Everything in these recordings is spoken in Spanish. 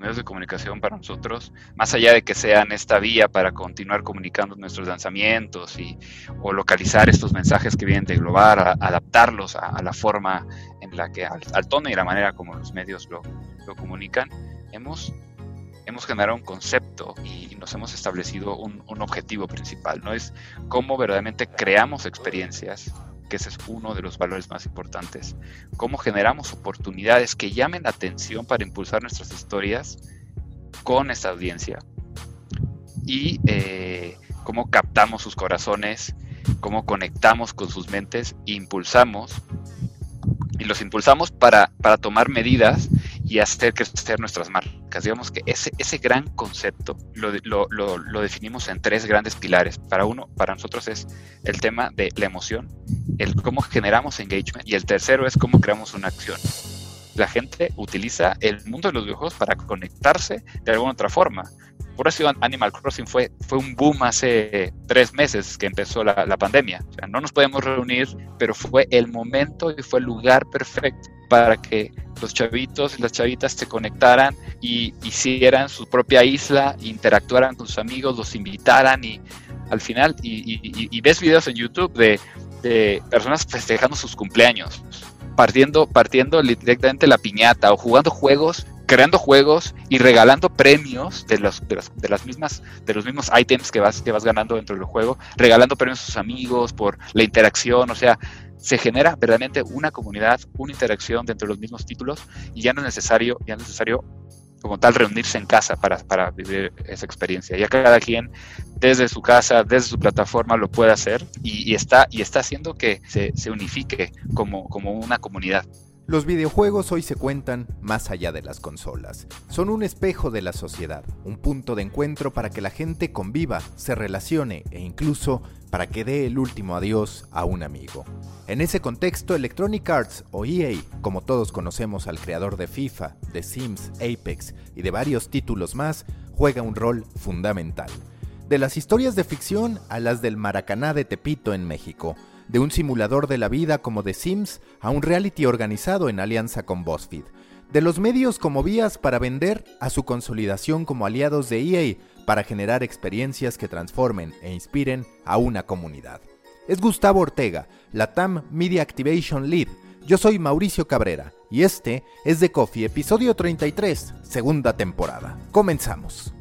medios de comunicación para nosotros, más allá de que sean esta vía para continuar comunicando nuestros lanzamientos y, o localizar estos mensajes que vienen de Global, adaptarlos a, la forma en la que, al, tono y la manera como los medios lo, lo comunican, hemos hemos generado un concepto y nos hemos establecido un, un, objetivo principal, ¿no? Es cómo verdaderamente creamos experiencias que ese es uno de los valores más importantes. Cómo generamos oportunidades que llamen la atención para impulsar nuestras historias con esta audiencia. Y eh, cómo captamos sus corazones, cómo conectamos con sus mentes impulsamos. Y los impulsamos para, para tomar medidas y hacer crecer nuestras marcas. Digamos que ese, ese gran concepto lo, lo, lo, definimos en tres grandes pilares. Para uno, para nosotros es el tema de la emoción, el cómo generamos engagement y el tercero es cómo creamos una acción. La gente utiliza el mundo de los videojuegos para conectarse de alguna otra forma. Por eso Animal Crossing fue, fue un boom hace tres meses que empezó la, la pandemia. O sea, no nos podemos reunir, pero fue el momento y fue el lugar perfecto para que los chavitos y las chavitas se conectaran y hicieran su propia isla, interactuaran con sus amigos, los invitaran y al final, y, ves videos en YouTube de, personas festejando sus cumpleaños, partiendo, partiendo directamente la piñata o jugando juegos creando juegos y regalando premios de, los, de, las, de, las, mismas de los mismos ítems que vas que vas ganando dentro del juego regalando premios a sus amigos por la interacción o sea se genera verdaderamente una comunidad, una interacción dentro de los mismos títulos y ya no es necesario, ya no es necesario como tal reunirse en casa para, para vivir esa experiencia. Ya cada quien desde su casa, desde su plataforma lo puede hacer y, está, y está haciendo que se, se unifique como, como una comunidad. Los videojuegos hoy se cuentan más allá de las consolas. Son un espejo de la sociedad, un punto de encuentro para que la gente conviva, se relacione e incluso para que dé el último adiós a un amigo. En ese contexto, Electronic Arts o EA, como todos conocemos al creador de FIFA, de Sims, Apex y de varios títulos más, juega un rol fundamental. De las historias de ficción a las del Maracaná de Tepito en México, de un simulador de la vida como The Sims a un reality organizado en alianza con BuzzFeed, de los medios como vías para vender a su consolidación como aliados de EA para generar experiencias que transformen e inspiren a una comunidad. Es Gustavo Ortega, la TAM Media Activation Lead. Yo soy Mauricio Cabrera y este es The Coffee, episodio 33, segunda temporada. Comenzamos.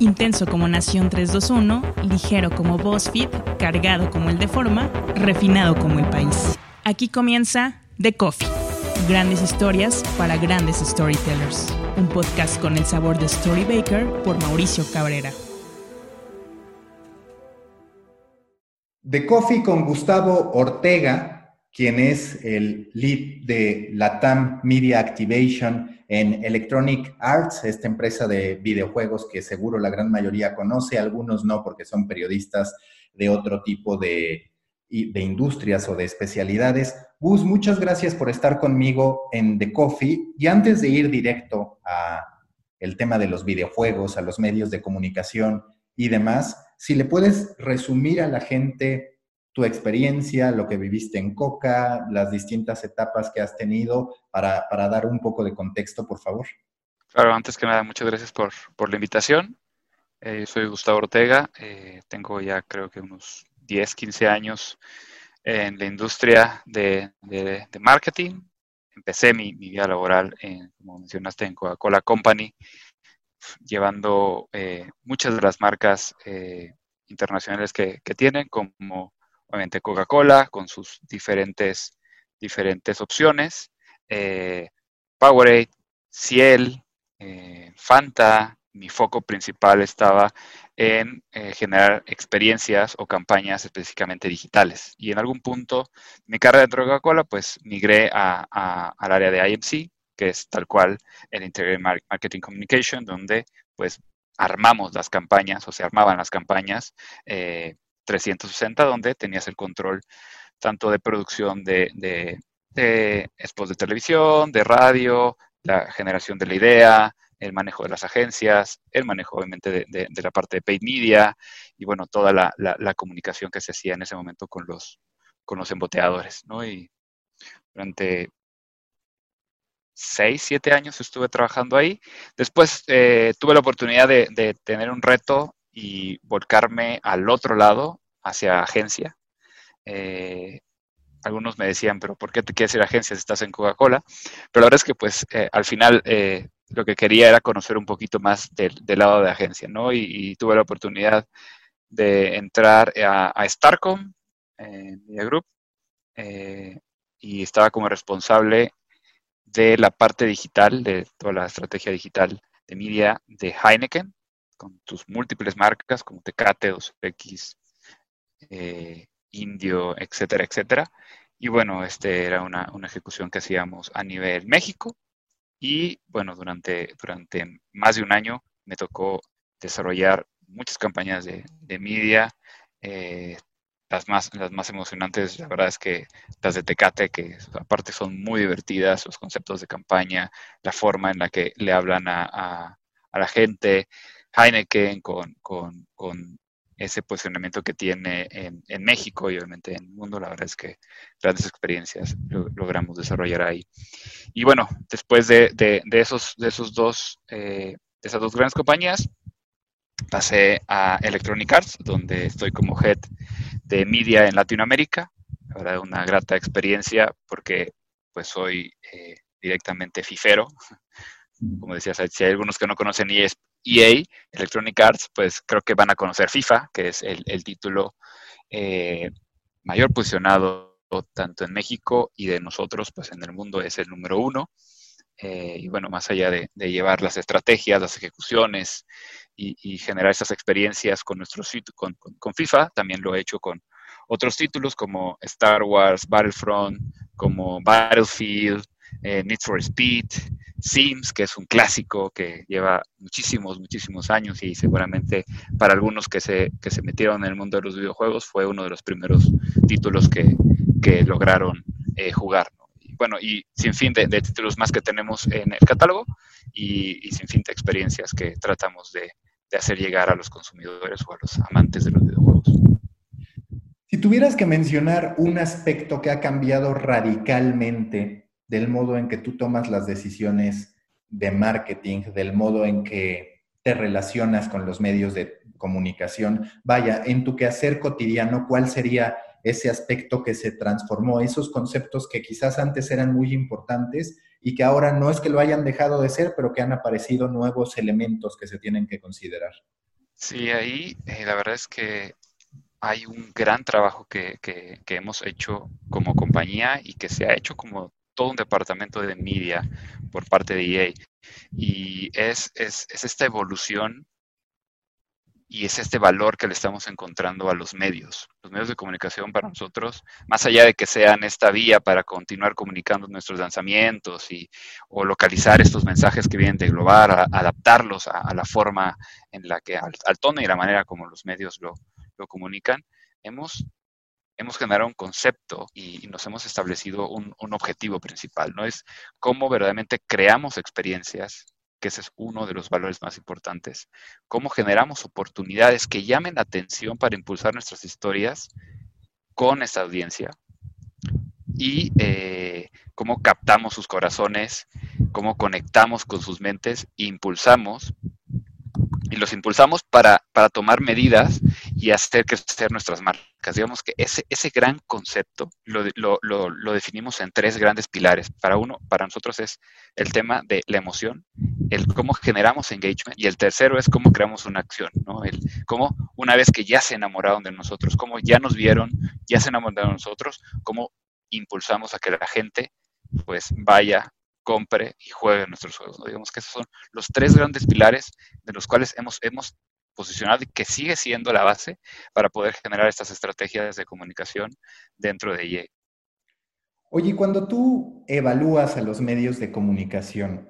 Intenso como Nación 321, ligero como BuzzFeed, cargado como el de forma, refinado como el país. Aquí comienza The Coffee. Grandes historias para grandes storytellers. Un podcast con el sabor de Storybaker por Mauricio Cabrera. The Coffee con Gustavo Ortega, quien es el lead de Latam Media Activation en Electronic Arts, esta empresa de videojuegos que seguro la gran mayoría conoce, algunos no porque son periodistas de otro tipo de, industrias o de especialidades. Gus, muchas gracias por estar conmigo en The Coffee. Y antes de ir directo a el tema de los videojuegos, a los medios de comunicación y demás, si le puedes resumir a la gente tu experiencia, lo que viviste en Coca, las distintas etapas que has tenido, para, dar un poco de contexto, por favor. Claro, antes que nada, muchas gracias por, la invitación. Eh, soy Gustavo Ortega, eh, tengo ya creo que unos 10, 15 años en la industria de, marketing. Empecé mi, vida laboral, en, como mencionaste, en Coca-Cola Company, llevando eh, muchas de las marcas internacionales que, que, tienen, como obviamente Coca-Cola con sus diferentes, diferentes opciones, eh, Powerade, Ciel, eh, Fanta, mi foco principal estaba en eh, generar experiencias o campañas específicamente digitales. Y en algún punto mi carrera de Coca-Cola, pues migré a, al área de IMC, que es tal cual el Integrated Marketing Communication, donde pues armamos las campañas o se armaban las campañas 360, donde tenías el control tanto de producción de, de, de de televisión, de radio, la generación de la idea, el manejo de las agencias, el manejo obviamente de, la parte de paid media y bueno, toda la, comunicación que se hacía en ese momento con los, con los emboteadores. Y durante seis, siete años estuve trabajando ahí. Después eh, tuve la oportunidad de, tener un reto y volcarme al otro lado, hacia agencia. Eh, algunos me decían, pero ¿por qué te quieres ir a agencia si estás en Coca-Cola? Pero la verdad es que pues eh, al final lo que quería era conocer un poquito más del, lado de agencia, ¿no? Y, tuve la oportunidad de entrar a, a Starcom, Media Group, y estaba como responsable de la parte digital, de toda la estrategia digital de media de Heineken, con sus múltiples marcas como Tecate, 2X, eh, Indio, etcétera, etcétera. Y bueno, este era una, ejecución que hacíamos a nivel México. Y bueno, durante, durante más de un año me tocó desarrollar muchas campañas de, de media, eh, las más, las más emocionantes, la verdad es que las de Tecate, que aparte son muy divertidas, los conceptos de campaña, la forma en la que le hablan a, la gente, Heineken con, con, ese posicionamiento que tiene en, México y obviamente en el mundo, la verdad es que grandes experiencias logramos desarrollar ahí. Y bueno, después de, esos, de, esos dos, eh, de esas dos grandes compañías, pasé a Electronic Arts, donde estoy como head de media en Latinoamérica. La verdad, una grata experiencia porque pues soy eh, directamente fifero. Como decías, si hay algunos que no conocen EA, Electronic Arts, pues creo que van a conocer FIFA, que es el, título eh, mayor posicionado tanto en México y de nosotros, pues en el mundo es el número uno. Eh, y bueno, más allá de, llevar las estrategias, las ejecuciones y, generar esas experiencias con, nuestro, con, con, FIFA, también lo he hecho con otros títulos como Star Wars, Battlefront, como Battlefield, eh, Need for Speed, Sims, que es un clásico que lleva muchísimos, muchísimos años y seguramente para algunos que se, que se metieron en el mundo de los videojuegos fue uno de los primeros títulos que, que lograron eh, jugar bueno, y sin fin de, títulos más que tenemos en el catálogo y, sin fin de experiencias que tratamos de, hacer llegar a los consumidores o a los amantes de los videojuegos. Si tuvieras que mencionar un aspecto que ha cambiado radicalmente del modo en que tú tomas las decisiones de marketing, del modo en que te relacionas con los medios de comunicación, vaya, en tu quehacer cotidiano, ¿cuál sería ese aspecto que se transformó, esos conceptos que quizás antes eran muy importantes y que ahora no es que lo hayan dejado de ser, pero que han aparecido nuevos elementos que se tienen que considerar. Sí, ahí eh, la verdad es que hay un gran trabajo que, hemos hecho como compañía y que se ha hecho como todo un departamento de media por parte de EA. Y es, es, es esta evolución y es este valor que le estamos encontrando a los medios. Los medios de comunicación para nosotros, más allá de que sean esta vía para continuar comunicando nuestros lanzamientos y, o localizar estos mensajes que vienen de Global, adaptarlos a, la forma en la que, al, tono y la manera como los medios lo, comunican, hemos, hemos generado un concepto y, nos hemos establecido un, objetivo principal, ¿no? Es cómo verdaderamente creamos experiencias que ese es uno de los valores más importantes. Cómo generamos oportunidades que llamen la atención para impulsar nuestras historias con esta audiencia y eh, cómo captamos sus corazones, cómo conectamos con sus mentes impulsamos y los impulsamos para tomar medidas y hacer crecer nuestras marcas. Digamos que ese, ese gran concepto lo, lo, lo, definimos en tres grandes pilares. Para uno, para nosotros es el tema de la emoción, el cómo generamos engagement y el tercero es cómo creamos una acción, ¿no? El cómo una vez que ya se enamoraron de nosotros, cómo ya nos vieron, ya se enamoraron de nosotros, cómo impulsamos a que la gente pues vaya compre y juegue nuestros juegos. Digamos que esos son los tres grandes pilares de los cuales hemos, hemos posicionado y que sigue siendo la base para poder generar estas estrategias de comunicación dentro de EA. Oye, cuando tú evalúas a los medios de comunicación,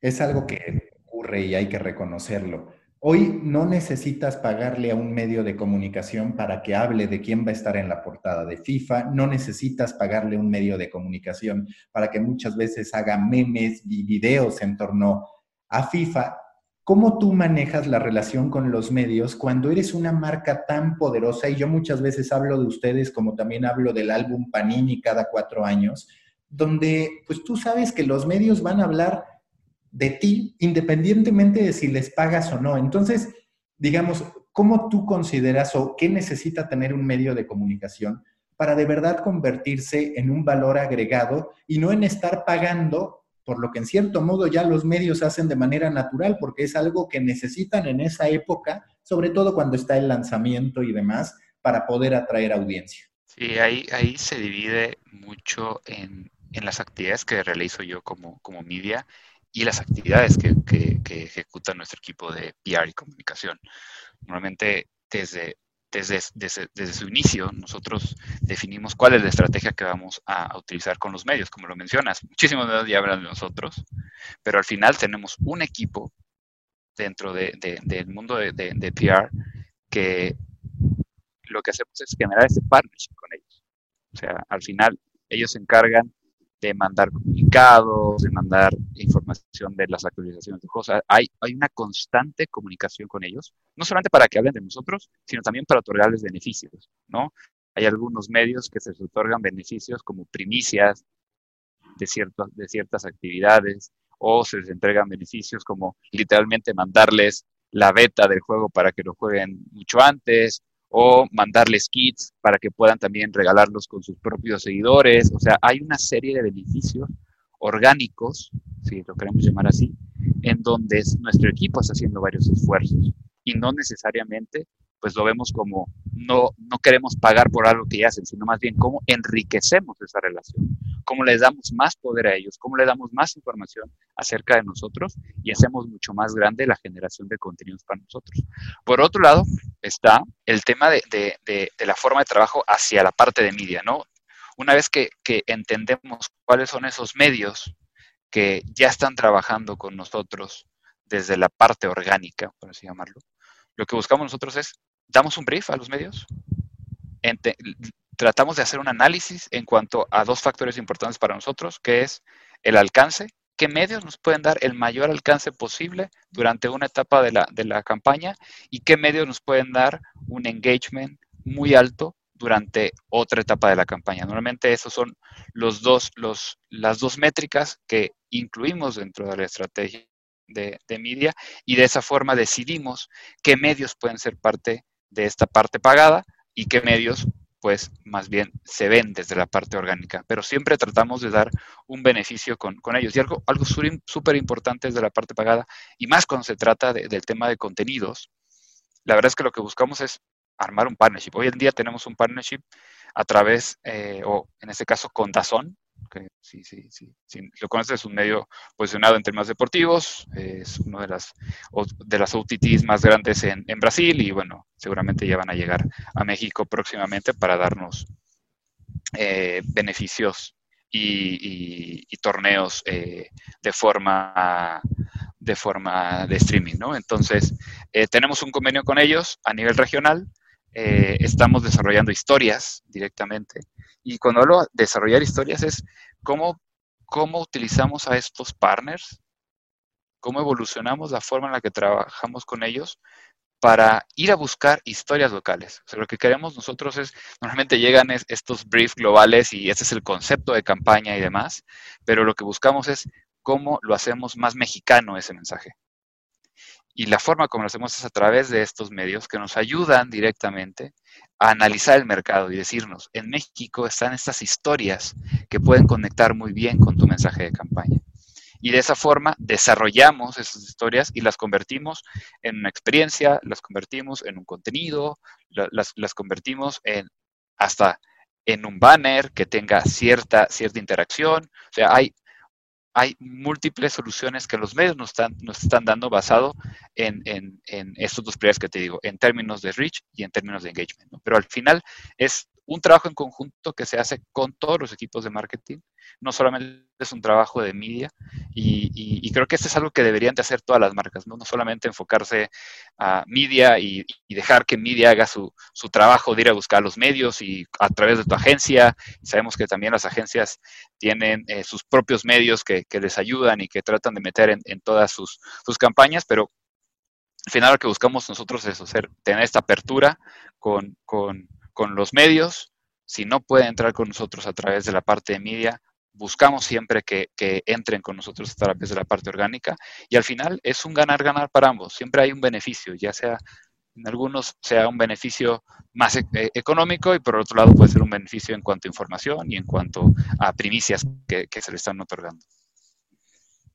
es algo que ocurre y hay que reconocerlo. Hoy no necesitas pagarle a un medio de comunicación para que hable de quién va a estar en la portada de FIFA, no necesitas pagarle a un medio de comunicación para que muchas veces haga memes y videos en torno a FIFA. ¿Cómo tú manejas la relación con los medios cuando eres una marca tan poderosa? Y yo muchas veces hablo de ustedes como también hablo del álbum Panini cada cuatro años, donde pues tú sabes que los medios van a hablar de ti independientemente de si les pagas o no. Entonces, digamos, ¿cómo tú consideras o qué necesita tener un medio de comunicación para de verdad convertirse en un valor agregado y no en estar pagando por lo que en cierto modo ya los medios hacen de manera natural, porque es algo que necesitan en esa época, sobre todo cuando está el lanzamiento y demás, para poder atraer audiencia. Sí, ahí, ahí se divide mucho en, las actividades que realizo yo como, como media y las actividades que, que ejecuta nuestro equipo de PR y comunicación. Normalmente desde desde, su inicio nosotros definimos cuál es la estrategia que vamos a, utilizar con los medios, como lo mencionas. Muchísimos medios ya hablan de nosotros, pero al final tenemos un equipo dentro de, del mundo de, PR que lo que hacemos es generar ese partnership con ellos. O sea, al final ellos se encargan de mandar comunicados, de mandar información de las actualizaciones de cosas. Hay, hay una constante comunicación con ellos, no solamente para que hablen de nosotros, sino también para otorgarles beneficios, ¿no? Hay algunos medios que se les otorgan beneficios como primicias de, de ciertas actividades o se les entregan beneficios como literalmente mandarles la beta del juego para que lo jueguen mucho antes o mandarles kits para que puedan también regalarlos con sus propios seguidores. O sea, hay una serie de beneficios orgánicos, si lo queremos llamar así, en donde nuestro equipo está haciendo varios esfuerzos y no necesariamente pues lo vemos como no, no queremos pagar por algo que hacen, sino más bien cómo enriquecemos esa relación, cómo les damos más poder a ellos, cómo les damos más información acerca de nosotros y hacemos mucho más grande la generación de contenidos para nosotros. Por otro lado, está el tema de, de, de, la forma de trabajo hacia la parte de media, ¿no? Una vez que, que entendemos cuáles son esos medios que ya están trabajando con nosotros desde la parte orgánica, por así llamarlo, lo que buscamos nosotros es damos un brief a los medios, tratamos de hacer un análisis en cuanto a dos factores importantes para nosotros, que es el alcance, qué medios nos pueden dar el mayor alcance posible durante una etapa de la, de la campaña y qué medios nos pueden dar un engagement muy alto durante otra etapa de la campaña. Normalmente esos son los dos, los, las dos métricas que incluimos dentro de la estrategia de, de media y de esa forma decidimos qué medios pueden ser parte de esta parte pagada y qué medios pues más bien se ven desde la parte orgánica, pero siempre tratamos de dar un beneficio con, ellos. Y algo, algo súper importante desde la parte pagada, y más cuando se trata del tema de contenidos, la verdad es que lo que buscamos es armar un partnership. Hoy en día tenemos un partnership a través, eh, o en este caso con Dazón, que sí, sí, sí, lo conoces, es un medio posicionado en temas deportivos, es uno de las, de las OTTs más grandes en, Brasil y bueno, seguramente ya van a llegar a México próximamente para darnos eh, beneficios y, torneos eh, de forma de forma de streaming, ¿no? Entonces, eh, tenemos un convenio con ellos a nivel regional, estamos desarrollando historias directamente y cuando hablo de desarrollar historias es cómo, cómo utilizamos a estos partners, cómo evolucionamos la forma en la que trabajamos con ellos para ir a buscar historias locales. O sea, lo que queremos nosotros es, normalmente llegan estos briefs globales y ese es el concepto de campaña y demás, pero lo que buscamos es cómo lo hacemos más mexicano ese mensaje. Y la forma como lo hacemos es a través de estos medios que nos ayudan directamente a analizar el mercado y decirnos, en México están estas historias que pueden conectar muy bien con tu mensaje de campaña. Y de esa forma desarrollamos esas historias y las convertimos en una experiencia, las convertimos en un contenido, las, las convertimos en hasta en un banner que tenga cierta, cierta interacción. O sea, hay hay múltiples soluciones que los medios nos están, nos están dando basado en, estos dos pilares que te digo, en términos de reach y en términos de engagement. Pero al final es un trabajo en conjunto que se hace con todos los equipos de marketing, no solamente es un trabajo de media, y, creo que esto es algo que deberían de hacer todas las marcas, no, solamente enfocarse a media y, dejar que media haga su, trabajo de ir a buscar los medios y a través de tu agencia, sabemos que también las agencias tienen eh, sus propios medios que, les ayudan y que tratan de meter en, todas sus, campañas, pero al final lo que buscamos nosotros es hacer, tener esta apertura con, con los medios. Si no puede entrar con nosotros a través de la parte de media, buscamos siempre que, entren con nosotros a través de la parte orgánica y al final es un ganar-ganar para ambos. Siempre hay un beneficio, ya sea en algunos sea un beneficio más e, eh, económico y por otro lado puede ser un beneficio en cuanto a información y en cuanto a primicias que, que se le están otorgando.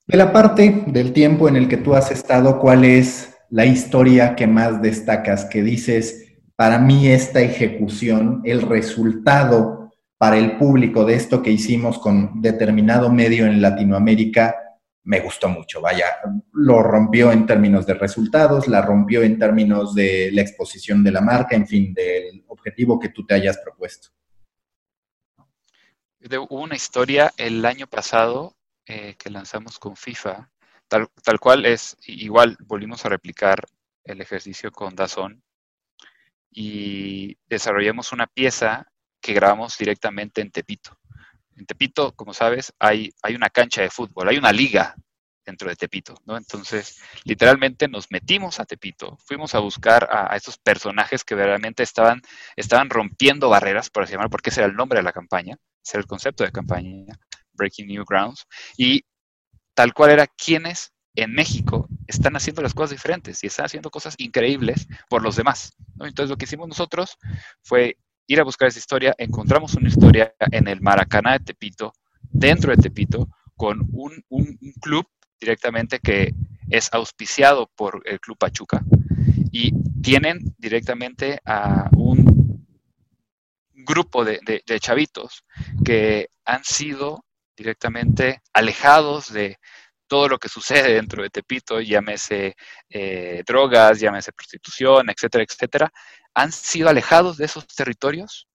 De la parte del tiempo en el que tú has estado, ¿cuál es la historia que más destacas? Que dices, para mí esta ejecución, el resultado para el público de esto que hicimos con determinado medio en Latinoamérica, me gustó mucho. Vaya, lo rompió en términos de resultados, la rompió en términos de la exposición de la marca, en fin, del objetivo que tú te hayas propuesto. Hubo una historia el año pasado eh, que lanzamos con FIFA, tal, tal cual es, igual volvimos a replicar el ejercicio con Dazón y desarrollamos una pieza que grabamos directamente en Tepito. En Tepito, como sabes, hay, hay una cancha de fútbol, hay una liga dentro de Tepito, ¿no? Entonces, literalmente nos metimos a Tepito, fuimos a buscar a, esos personajes que realmente estaban, estaban rompiendo barreras, por así llamarlo, porque ese era el nombre de la campaña, ese era el concepto de campaña, Breaking New Grounds, y tal cual era quienes en México están haciendo las cosas diferentes y están haciendo cosas increíbles por los demás. Entonces lo que hicimos nosotros fue ir a buscar esa historia, encontramos una historia en el Maracaná de Tepito, dentro de Tepito, con un, club directamente que es auspiciado por el Club Pachuca y tienen directamente a un grupo de chavitos que han sido directamente alejados de todo lo que sucede dentro de Tepito, llámese eh, drogas, llámese prostitución, etcétera, etcétera, han sido alejados de esos territorios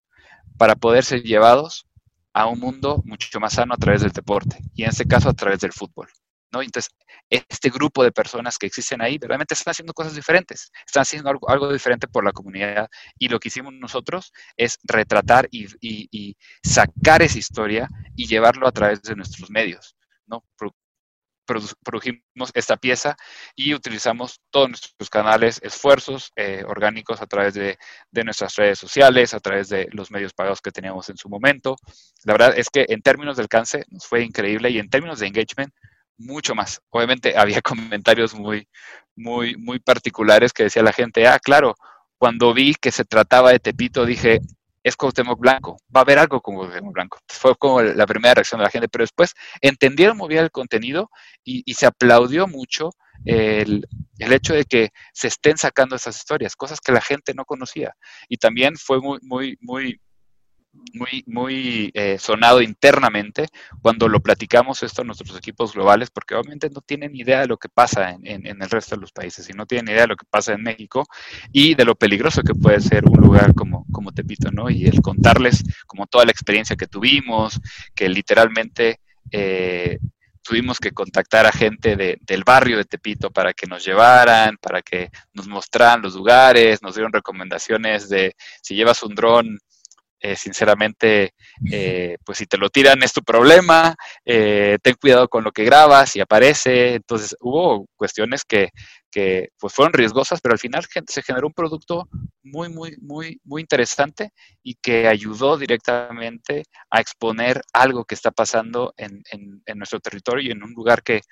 para poder ser llevados a un mundo mucho más sano a través del deporte y en este caso a través del fútbol. Entonces, este grupo de personas que existen ahí realmente están haciendo cosas diferentes, están haciendo algo, diferente por la comunidad y lo que hicimos nosotros es retratar y, sacar esa historia y llevarlo a través de nuestros medios. ¿no? Produjimos esta pieza y utilizamos todos nuestros canales, esfuerzos eh, orgánicos a través de, de, nuestras redes sociales, a través de los medios pagados que teníamos en su momento. La verdad es que en términos de alcance nos fue increíble y en términos de engagement mucho más. Obviamente había comentarios muy, muy, muy particulares que decía la gente, ah, claro, cuando vi que se trataba de Tepito dije, es Cuauhtémoc Blanco, va a haber algo con Cuauhtémoc Blanco. Fue como la primera reacción de la gente, pero después entendieron muy bien el contenido y, se aplaudió mucho el, el, hecho de que se estén sacando esas historias, cosas que la gente no conocía. Y también fue muy, muy, muy muy, muy eh, sonado internamente cuando lo platicamos esto a nuestros equipos globales, porque obviamente no tienen idea de lo que pasa en, el resto de los países y no tienen idea de lo que pasa en México y de lo peligroso que puede ser un lugar como, como Tepito, ¿no? Y el contarles como toda la experiencia que tuvimos, que literalmente eh, tuvimos que contactar a gente del barrio de Tepito para que nos llevaran, para que nos mostraran los lugares, nos dieron recomendaciones de si llevas un dron, eh, sinceramente, eh, pues si te lo tiran es tu problema, eh, ten cuidado con lo que grabas y aparece. Entonces hubo cuestiones que, que, pues fueron riesgosas, pero al final se generó un producto muy, muy, muy, muy interesante y que ayudó directamente a exponer algo que está pasando en, en, nuestro territorio y en un lugar que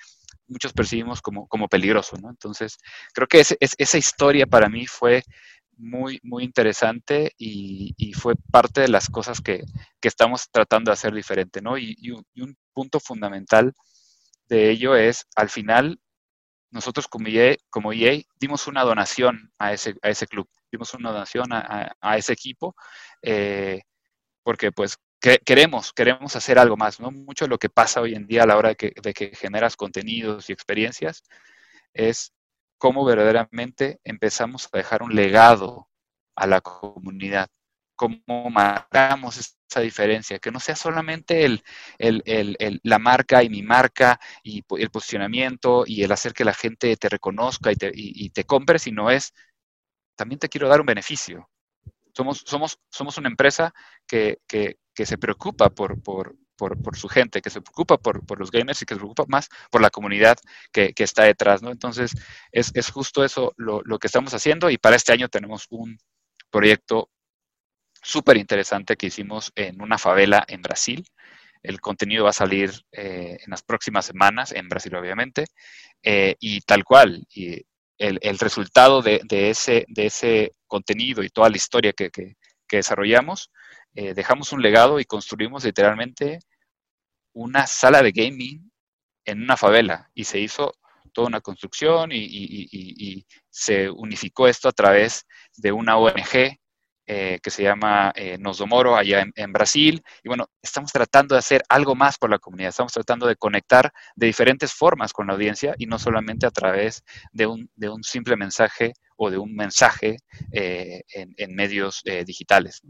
muchos percibimos como, como peligroso. Entonces, creo que esa historia para mí fue muy, muy interesante y, fue parte de las cosas que, estamos tratando de hacer diferente, ¿no? Y, un, punto fundamental de ello es, al final, nosotros como EA, como EA dimos una donación a ese, a ese club, dimos una donación a, ese equipo, eh, porque pues queremos, queremos hacer algo más, ¿no? Mucho de lo que pasa hoy en día a la hora de que, de que generas contenidos y experiencias es cómo verdaderamente empezamos a dejar un legado a la comunidad, cómo marcamos esa diferencia, que no sea solamente la marca y mi marca y el posicionamiento y el hacer que la gente te reconozca y te, y, te compre, sino es, también te quiero dar un beneficio. Somos, somos, somos una empresa que, que, que se preocupa por, por, por, su gente, que se preocupa por, los gamers y que se preocupa más por la comunidad que, está detrás, ¿no? Entonces, es, justo eso lo, que estamos haciendo y para este año tenemos un proyecto súper interesante que hicimos en una favela en Brasil, El contenido va a salir en las próximas semanas, en Brasil obviamente, y tal cual. Y el, resultado de, ese, de ese contenido y toda la historia que, desarrollamos, dejamos un legado y construimos literalmente una sala de gaming en una favela y se hizo toda una construcción y, se unificó esto a través de una ONG eh, que se llama eh, Nosdomoro allá en, Brasil. Y bueno, estamos tratando de hacer algo más por la comunidad, estamos tratando de conectar de diferentes formas con la audiencia y no solamente a través de un, de un simple mensaje o de un mensaje eh, en, medios digitales.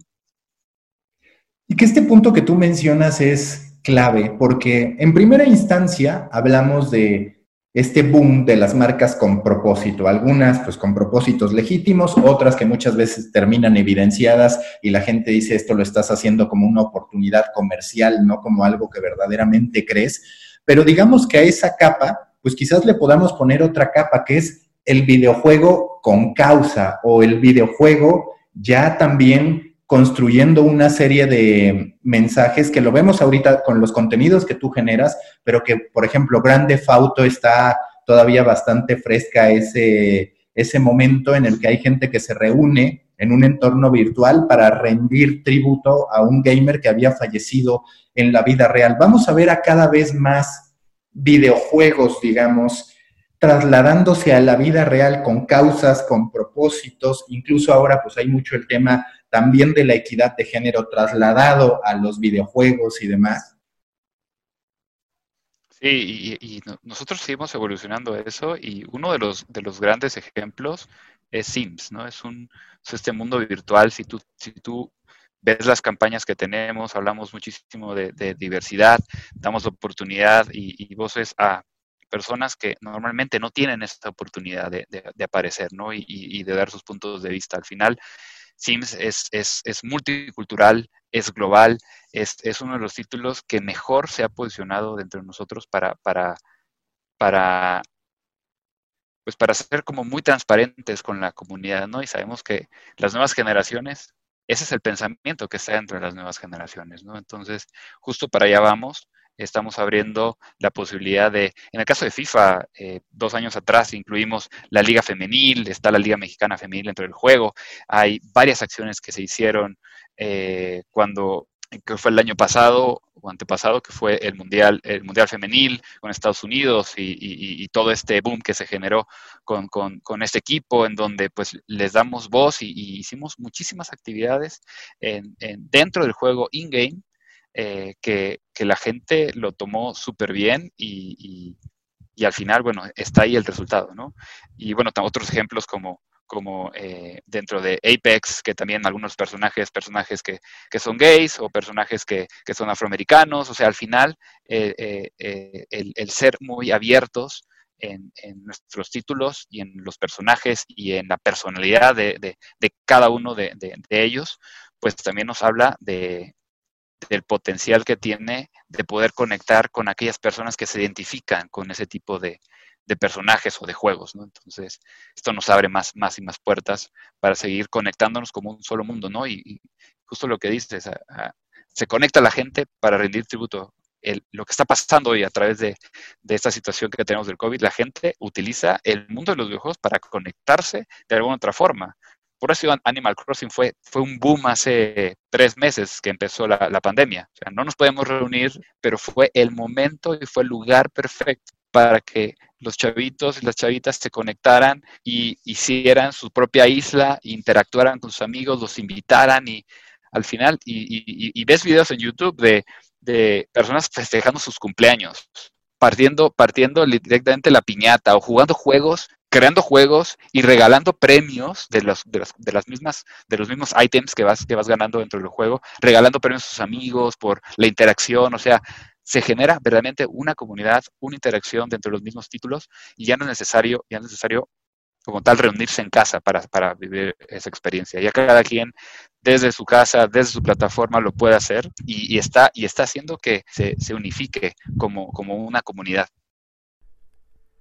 Y que este punto que tú mencionas es clave, porque en primera instancia hablamos de este boom de las marcas con propósito, algunas pues con propósitos legítimos, otras que muchas veces terminan evidenciadas y la gente dice esto lo estás haciendo como una oportunidad comercial, no como algo que verdaderamente crees, pero digamos que a esa capa, pues quizás le podamos poner otra capa que es el videojuego con causa o el videojuego ya también construyendo una serie de mensajes que lo vemos ahorita con los contenidos que tú generas, pero que, por ejemplo, Grande Fauto está todavía bastante fresca ese, ese momento en el que hay gente que se reúne en un entorno virtual para rendir tributo a un gamer que había fallecido en la vida real. Vamos a ver a cada vez más videojuegos, digamos, trasladándose a la vida real con causas, con propósitos, incluso ahora pues hay mucho el tema también de la equidad de género trasladado a los videojuegos y demás. Sí, y, nosotros seguimos evolucionando eso y uno de los, de los grandes ejemplos es Sims, ¿no? Es, un, este mundo virtual, si tú, si tú ves las campañas que tenemos, hablamos muchísimo de, diversidad, damos oportunidad y, voces a personas que normalmente no tienen esta oportunidad de, aparecer, ¿no? Y, de dar sus puntos de vista. Al final, Sims es, es, multicultural, es global, es, uno de los títulos que mejor se ha posicionado dentro de nosotros para, para, para, pues para ser como muy transparentes con la comunidad, ¿no? Y sabemos que las nuevas generaciones, ese es el pensamiento que está dentro de las nuevas generaciones, ¿no? Entonces, justo para allá vamos estamos abriendo la posibilidad de, en el caso de FIFA, eh, dos años atrás incluimos la Liga Femenil, está la Liga Mexicana Femenil dentro del juego, hay varias acciones que se hicieron eh, cuando que fue el año pasado o antepasado, que fue el Mundial, el mundial Femenil con Estados Unidos y, todo este boom que se generó con, este equipo, en donde pues les damos voz y, hicimos muchísimas actividades en, dentro del juego in-game eh, que, la gente lo tomó súper bien y, al final, bueno, está ahí el resultado, ¿no? Y bueno, otros ejemplos como, como eh, dentro de Apex, que también algunos personajes, personajes que, son gays o personajes que, son afroamericanos, o sea, al final eh, el, ser muy abiertos en, nuestros títulos y en los personajes y en la personalidad de, cada uno de, ellos, pues también nos habla de, del potencial que tiene de poder conectar con aquellas personas que se identifican con ese tipo de, personajes o de juegos, ¿no? Entonces, esto nos abre más, más y más puertas para seguir conectándonos como un solo mundo, ¿no? Y, justo lo que dices, se conecta la gente para rendir tributo. lo que está pasando hoy a través de, de, esta situación que tenemos del COVID, la gente utiliza el mundo de los videojuegos para conectarse de alguna otra forma. Por eso Animal Crossing fue, fue un boom hace tres meses que empezó la, pandemia. No nos podemos reunir, pero fue el momento y fue el lugar perfecto para que los chavitos y las chavitas se conectaran y hicieran su propia isla, interactuaran con sus amigos, los invitaran y al final, y, ves videos en YouTube de, de, personas festejando sus cumpleaños, partiendo, partiendo directamente la piñata o jugando juegos creando juegos y regalando premios de, los, de, las, mismas, de los mismos ítems que vas, que vas ganando dentro del juego, regalando premios a sus amigos por la interacción, o sea, se genera verdaderamente una comunidad, una interacción dentro de los mismos títulos y ya no es necesario, ya es necesario como tal reunirse en casa para, para vivir esa experiencia. Ya cada quien desde su casa, desde su plataforma lo puede hacer y, está, y está haciendo que se, se unifique como, como una comunidad.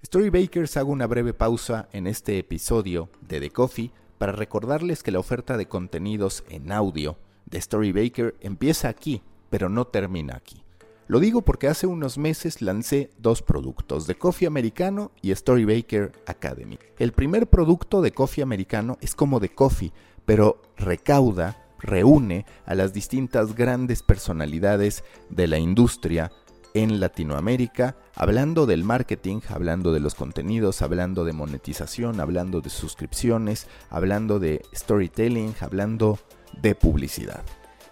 Storybakers hago una breve pausa en este episodio de The Coffee para recordarles que la oferta de contenidos en audio de Storybaker empieza aquí, pero no termina aquí. Lo digo porque hace unos meses lancé dos productos, de Coffee Americano y Storybaker Academy. El primer producto de Coffee Americano es como de Coffee, pero recauda, reúne a las distintas grandes personalidades de la industria en Latinoamérica, hablando del marketing, hablando de los contenidos, hablando de monetización, hablando de suscripciones, hablando de storytelling, hablando de publicidad.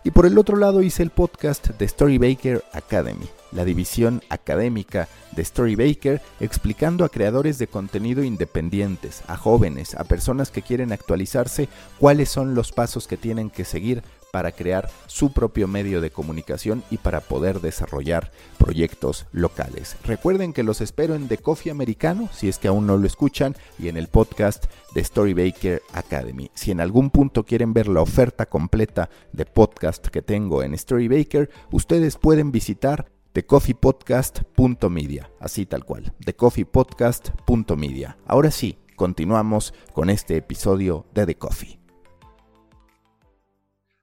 Y por el otro lado hice el podcast de Storybaker Academy, la división académica de Storybaker, explicando a creadores de contenido independientes, a jóvenes, a personas que quieren actualizarse, cuáles son los pasos que tienen que seguir para crear su propio medio de comunicación y para poder desarrollar proyectos locales. Recuerden que los espero en The Coffee Americano, si es que aún no lo escuchan, y en el podcast de Storybaker Academy. Si en algún punto quieren ver la oferta completa de podcast que tengo en Storybaker, ustedes pueden visitar thecoffeepodcast.media, así tal cual, thecoffeepodcast.media. Ahora sí, continuamos con este episodio de The Coffee.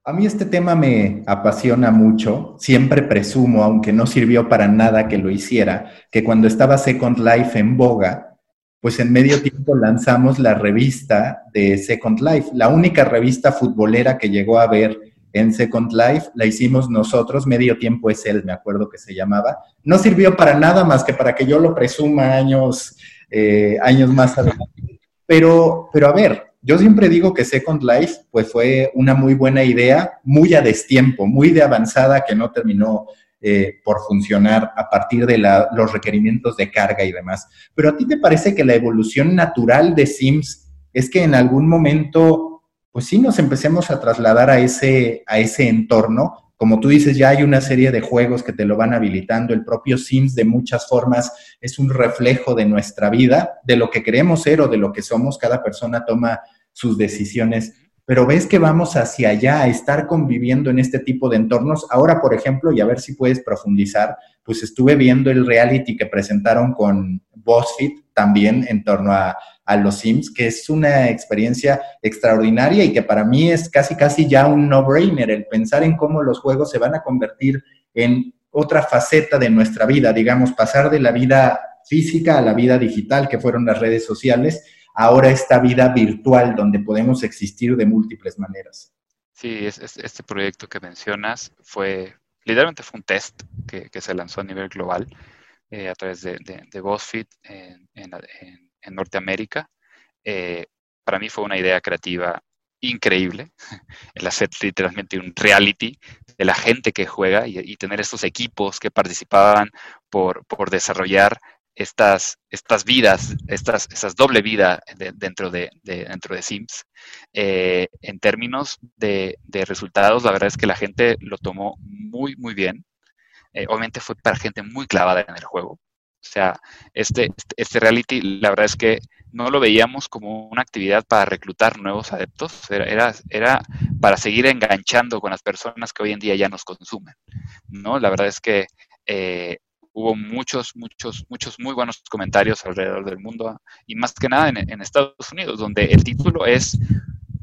A mí este tema me apasiona mucho. Siempre presumo, aunque no sirvió para nada que lo hiciera, que cuando estaba Second Life en boga, pues en medio tiempo lanzamos la revista de Second Life. La única revista futbolera que llegó a ver en Second Life la hicimos nosotros. Medio tiempo es él, me acuerdo que se llamaba. No sirvió para nada más que para que yo lo presuma años, eh, años más adelante. Pero, pero a ver, yo siempre digo que Second Life pues fue una muy buena idea, muy a destiempo, muy de avanzada que no terminó eh, por funcionar a partir de los requerimientos de carga y demás. Pero a ti te parece que la evolución natural de Sims es que en algún momento, pues sí nos empecemos a trasladar a ese, a ese entorno como tú dices, ya hay una serie de juegos que te lo van habilitando. El propio Sims de muchas formas es un reflejo de nuestra vida, de lo que queremos ser o de lo que somos. Cada persona toma sus decisiones, pero ves que vamos hacia allá, a estar conviviendo en este tipo de entornos. Ahora, por ejemplo, y a ver si puedes profundizar, pues estuve viendo el reality que presentaron con BuzzFeed también en torno a a los Sims, que es una experiencia extraordinaria y que para mí es casi, casi ya un no-brainer, el pensar en cómo los juegos se van a convertir en otra faceta de nuestra vida, digamos, pasar de la vida física a la vida digital, que fueron las redes sociales, ahora esta vida virtual donde podemos existir de múltiples maneras. Sí, es, este proyecto que mencionas fue, literalmente fue un test que, se lanzó a nivel global eh, a través de, de, BuzzFeed en, en, Norteamérica. Eh, para mí fue una idea creativa increíble el hacer literalmente un reality de la gente que juega y, tener estos equipos que participaban por, desarrollar estas, estas vidas, estas, esas doble vida dentro, de, dentro de Sims. Eh, en términos de, resultados, la verdad es que la gente lo tomó muy, muy bien. Eh, obviamente fue para gente muy clavada en el juego. O sea, este, este reality, la verdad es que no lo veíamos como una actividad para reclutar nuevos adeptos, era, era, para seguir enganchando con las personas que hoy en día ya nos consumen. ¿no? La verdad es que eh, hubo muchos, muchos, muchos muy buenos comentarios alrededor del mundo y más que nada en, en Estados Unidos, donde el título es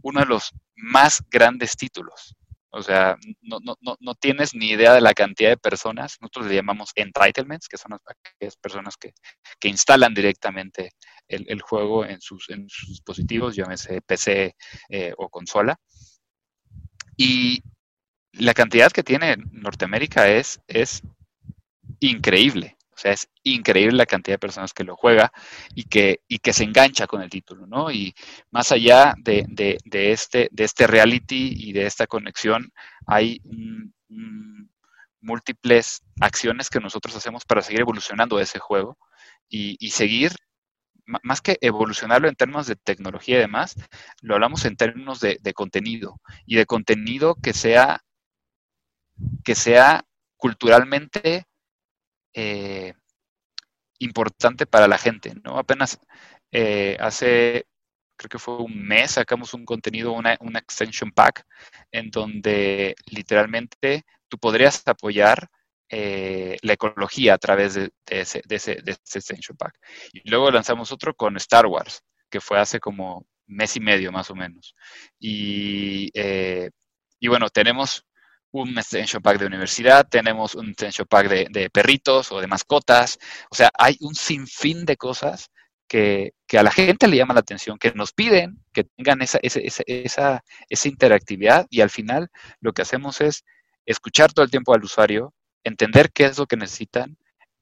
uno de los más grandes títulos o sea, no, no, no, tienes ni idea de la cantidad de personas, nosotros le llamamos entitlements, que son aquellas personas que, instalan directamente el, juego en sus, en sus dispositivos, llámese PC eh, o consola. Y la cantidad que tiene Norteamérica es, es increíble. O sea, es increíble la cantidad de personas que lo juega y que, y que se engancha con el título, ¿no? Y más allá de, este, de este reality y de esta conexión, hay múltiples acciones que nosotros hacemos para seguir evolucionando ese juego y, seguir más que evolucionarlo en términos de tecnología y demás, lo hablamos en términos de, contenido y de contenido que sea, que sea culturalmente eh, importante para la gente, ¿no? Apenas eh, hace, creo que fue un mes, sacamos un contenido, una, extension pack, en donde literalmente tú podrías apoyar eh, la ecología a través de, ese, extension pack. Y luego lanzamos otro con Star Wars, que fue hace como mes y medio más o menos. Y, y bueno, tenemos un extension pack de universidad, tenemos un extension pack de, perritos o de mascotas. O sea, hay un sinfín de cosas que, a la gente le llama la atención, que nos piden que tengan esa, esa, esa, esa interactividad y al final lo que hacemos es escuchar todo el tiempo al usuario, entender qué es lo que necesitan,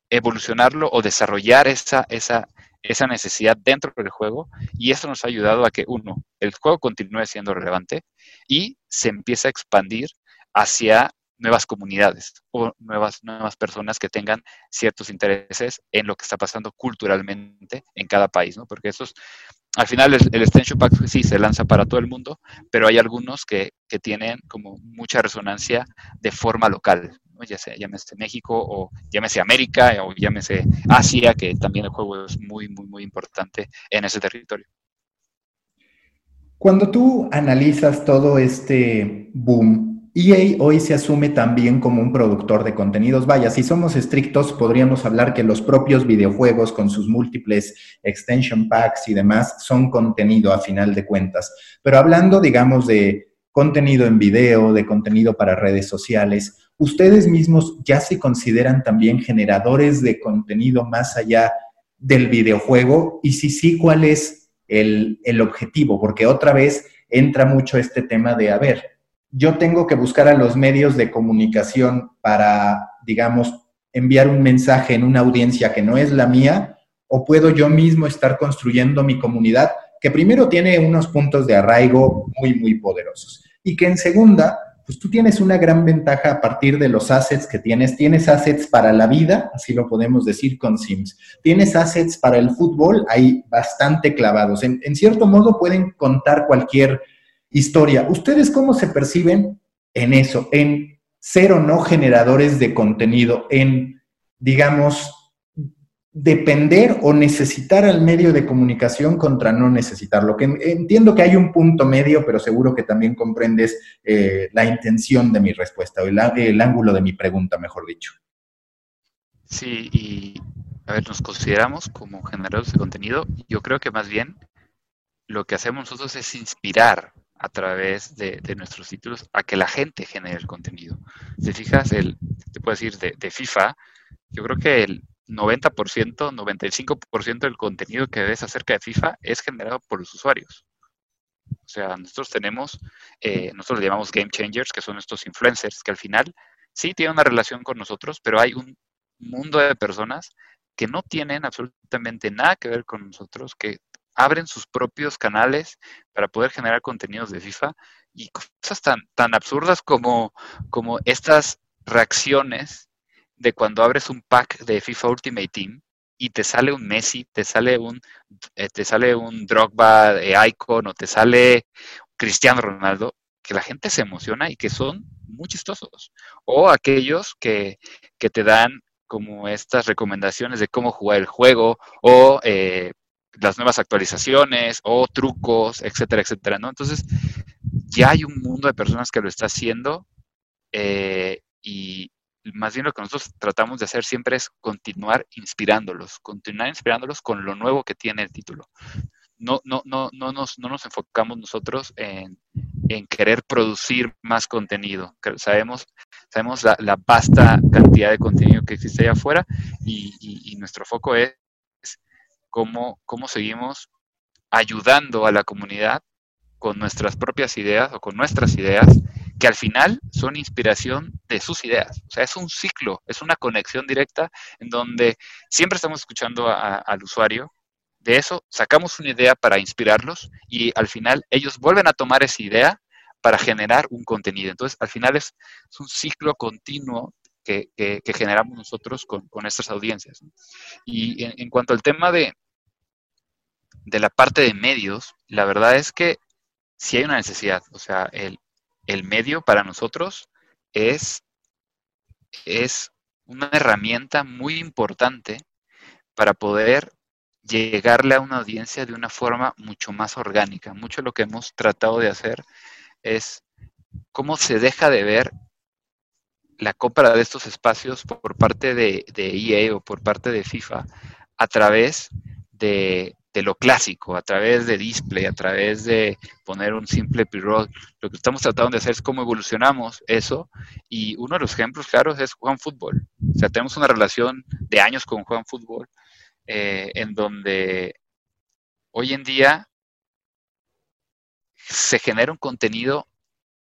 evolucionarlo o desarrollar esa, esa, esa necesidad dentro del juego y esto nos ha ayudado a que, uno, el juego continúe siendo relevante y se empiece a expandir hacia nuevas comunidades o nuevas, nuevas personas que tengan ciertos intereses en lo que está pasando culturalmente en cada país, ¿no? Porque esos, al final el, Extension Pack sí se lanza para todo el mundo, pero hay algunos que, que tienen como mucha resonancia de forma local, ¿no? ya sea llámese México o llámese América o llámese Asia, que también el juego es muy, muy, muy importante en ese territorio. Cuando tú analizas todo este boom EA hoy se asume también como un productor de contenidos. Vaya, si somos estrictos, podríamos hablar que los propios videojuegos con sus múltiples extension packs y demás son contenido a final de cuentas. Pero hablando, digamos, de contenido en video, de contenido para redes sociales, ¿ustedes mismos ya se consideran también generadores de contenido más allá del videojuego? Y si sí, ¿cuál es el, el objetivo? Porque otra vez entra mucho este tema de, a ver, yo tengo que buscar a los medios de comunicación para, digamos, enviar un mensaje en una audiencia que no es la mía, o puedo yo mismo estar construyendo mi comunidad, que primero tiene unos puntos de arraigo muy, muy poderosos. Y que en segunda, pues tú tienes una gran ventaja a partir de los assets que tienes. Tienes assets para la vida, así lo podemos decir con Sims. Tienes assets para el fútbol, hay bastante clavados. En, en cierto modo pueden contar cualquier historia. ¿Ustedes cómo se perciben en eso, en ser o no generadores de contenido, en, digamos, depender o necesitar al medio de comunicación contra no necesitarlo? Que entiendo que hay un punto medio, pero seguro que también comprendes eh, la intención de mi respuesta, o el, el ángulo de mi pregunta, mejor dicho. Sí, y a ver, nos consideramos como generadores de contenido. Yo creo que más bien lo que hacemos nosotros es inspirar a través de, nuestros títulos a que la gente genere el contenido. Si fijas, el, te puedo decir, de, FIFA, yo creo que el 90%, 95% del contenido que ves acerca de FIFA es generado por los usuarios. O sea, nosotros tenemos, eh, nosotros le llamamos game changers, que son estos influencers, que al final sí tienen una relación con nosotros, pero hay un mundo de personas que no tienen absolutamente nada que ver con nosotros, que abren sus propios canales para poder generar contenidos de FIFA y cosas tan, tan absurdas como, como estas reacciones de cuando abres un pack de FIFA Ultimate Team y te sale un Messi, te sale un, eh, te sale un Drogba de Icon o te sale Cristiano Ronaldo, que la gente se emociona y que son muy chistosos. O aquellos que, que te dan como estas recomendaciones de cómo jugar el juego o eh, las nuevas actualizaciones o trucos, etcétera, etcétera, ¿no? Entonces, ya hay un mundo de personas que lo está haciendo eh, y más bien lo que nosotros tratamos de hacer siempre es continuar inspirándolos, continuar inspirándolos con lo nuevo que tiene el título. No, no, no, no, nos, no nos enfocamos nosotros en, querer producir más contenido. Sabemos, sabemos la, vasta cantidad de contenido que existe allá afuera y nuestro foco es cómo, cómo seguimos ayudando a la comunidad con nuestras propias ideas o con nuestras ideas, que al final son inspiración de sus ideas. O sea, es un ciclo, es una conexión directa en donde siempre estamos escuchando al usuario. De eso sacamos una idea para inspirarlos y al final ellos vuelven a tomar esa idea para generar un contenido. Entonces, al final es, un ciclo continuo que, generamos nosotros con, estas audiencias. Y en, cuanto al tema de, de la parte de medios, la verdad es que sí hay una necesidad. O sea, el, medio para nosotros es, es una herramienta muy importante para poder llegarle a una audiencia de una forma mucho más orgánica. Mucho lo que hemos tratado de hacer es cómo se deja de ver la compra de estos espacios por parte de, de EA o por parte de FIFA a través de, lo clásico, a través de display, a través de poner un simple pre-roll. Lo que estamos tratando de hacer es cómo evolucionamos eso. Y uno de los ejemplos claros es Juan Fútbol. O sea, tenemos una relación de años con Juan Fútbol, eh, en donde hoy en día se genera un contenido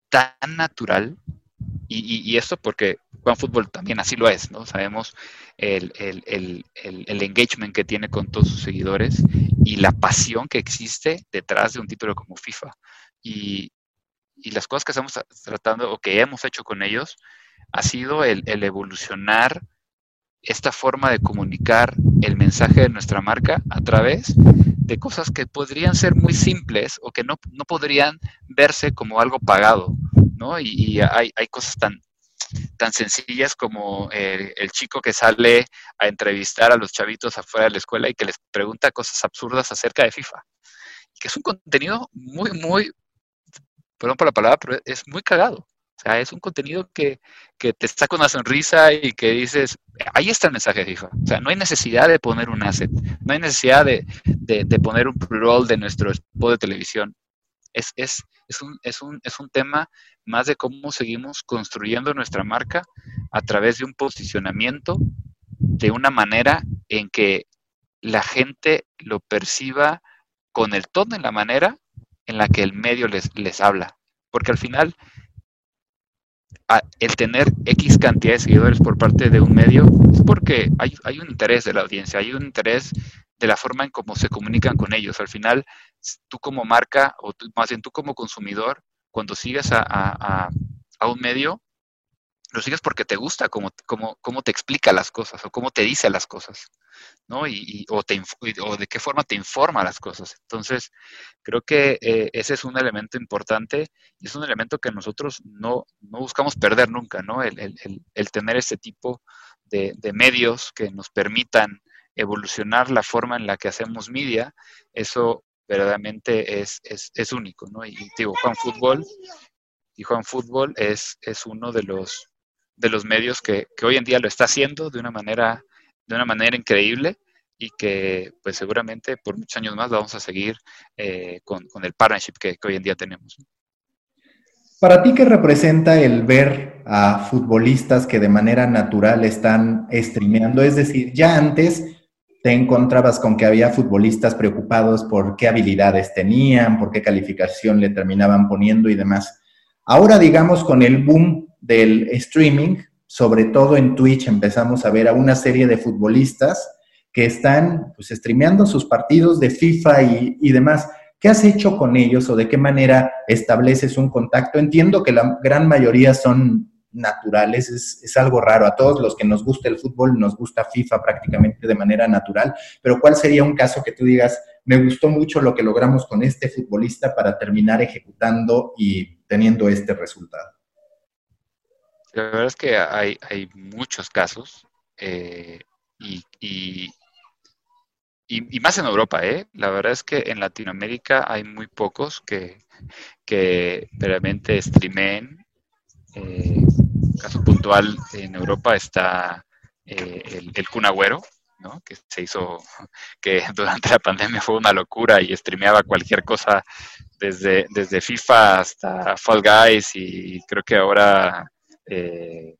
tan natural y, esto porque Fútbol también así lo es, ¿no? Sabemos el, engagement que tiene con todos sus seguidores y la pasión que existe detrás de un título como FIFA. Y, las cosas que estamos tratando o que hemos hecho con ellos ha sido el, evolucionar esta forma de comunicar el mensaje de nuestra marca a través de cosas que podrían ser muy simples o que no, no podrían verse como algo pagado, ¿no? Y, hay, hay, cosas tan, tan sencillas como el, chico que sale a entrevistar a los chavitos afuera de la escuela y que les pregunta cosas absurdas acerca de FIFA. Que es un contenido muy, muy, perdón por la palabra, pero es muy cagado. O sea, es un contenido que, que, te saca una sonrisa y que dices, ahí está el mensaje FIFA. O sea, no hay necesidad de poner un asset, no hay necesidad de, de, poner un pre-roll de nuestro spot de televisión. Es, es, es, un, es, un, es un tema más de cómo seguimos construyendo nuestra marca a través de un posicionamiento de una manera en que la gente lo perciba con el tono y la manera en la que el medio les, les habla. Porque al final, el tener X cantidad de seguidores por parte de un medio es porque hay, hay un interés de la audiencia, hay un interés de la forma en cómo se comunican con ellos. Al final, tú como marca, o más bien tú como consumidor, cuando sigues a, un medio, lo sigues porque te gusta cómo, cómo, te explica las cosas o cómo te dice las cosas, ¿no? Y, o, te, o, de qué forma te informa las cosas. Entonces, creo que eh, ese es un elemento importante y es un elemento que nosotros no, buscamos perder nunca, ¿no? El, tener ese tipo de, de, medios que nos permitan evolucionar la forma en la que hacemos media, eso verdaderamente es, es, único, ¿no? Y digo, Juan Fútbol, y Juan Fútbol es, es uno de los, de los medios que, hoy en día lo está haciendo de una manera, de una manera increíble y que pues seguramente por muchos años más vamos a seguir eh, con, el partnership que, que hoy en día tenemos. Para ti, ¿qué representa el ver a futbolistas que de manera natural están streameando? Es decir, ya antes te encontrabas con que había futbolistas preocupados por qué habilidades tenían, por qué calificación le terminaban poniendo y demás. Ahora, digamos, con el boom del streaming, sobre todo en Twitch, empezamos a ver a una serie de futbolistas que están pues, streameando sus partidos de FIFA y, y demás. ¿Qué has hecho con ellos o de qué manera estableces un contacto? Entiendo que la gran mayoría son naturales, es, algo raro. A todos los que nos gusta el fútbol nos gusta FIFA prácticamente de manera natural, pero ¿cuál sería un caso que tú digas, me gustó mucho lo que logramos con este futbolista para terminar ejecutando y teniendo este resultado? La verdad es que hay, hay muchos casos eh, y, y, más en Europa, ¿eh? La verdad es que en Latinoamérica hay muy pocos que, que realmente streamen eh, caso puntual en Europa está eh, el, el Kun ¿no? que se hizo, que durante la pandemia fue una locura y streameaba cualquier cosa desde, desde FIFA hasta Fall Guys y creo que ahora eh,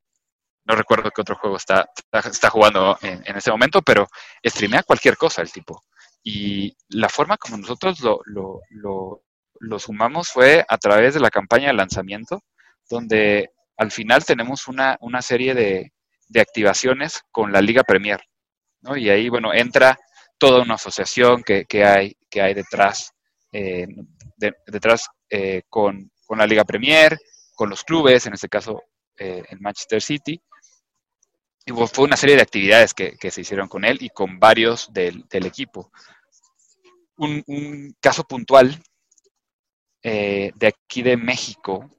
no recuerdo qué otro juego está, está, jugando en, en, ese momento, pero streamea cualquier cosa el tipo. Y la forma como nosotros lo, lo, lo, lo sumamos fue a través de la campaña de lanzamiento, donde al final tenemos una, serie de, activaciones con la Liga Premier, ¿no? Y ahí, bueno, entra toda una asociación que, hay, que hay detrás, eh, detrás eh, con, la Liga Premier, con los clubes, en este caso eh, el Manchester City. Y fue una serie de actividades que, se hicieron con él y con varios del, equipo. Un, un, caso puntual de aquí de México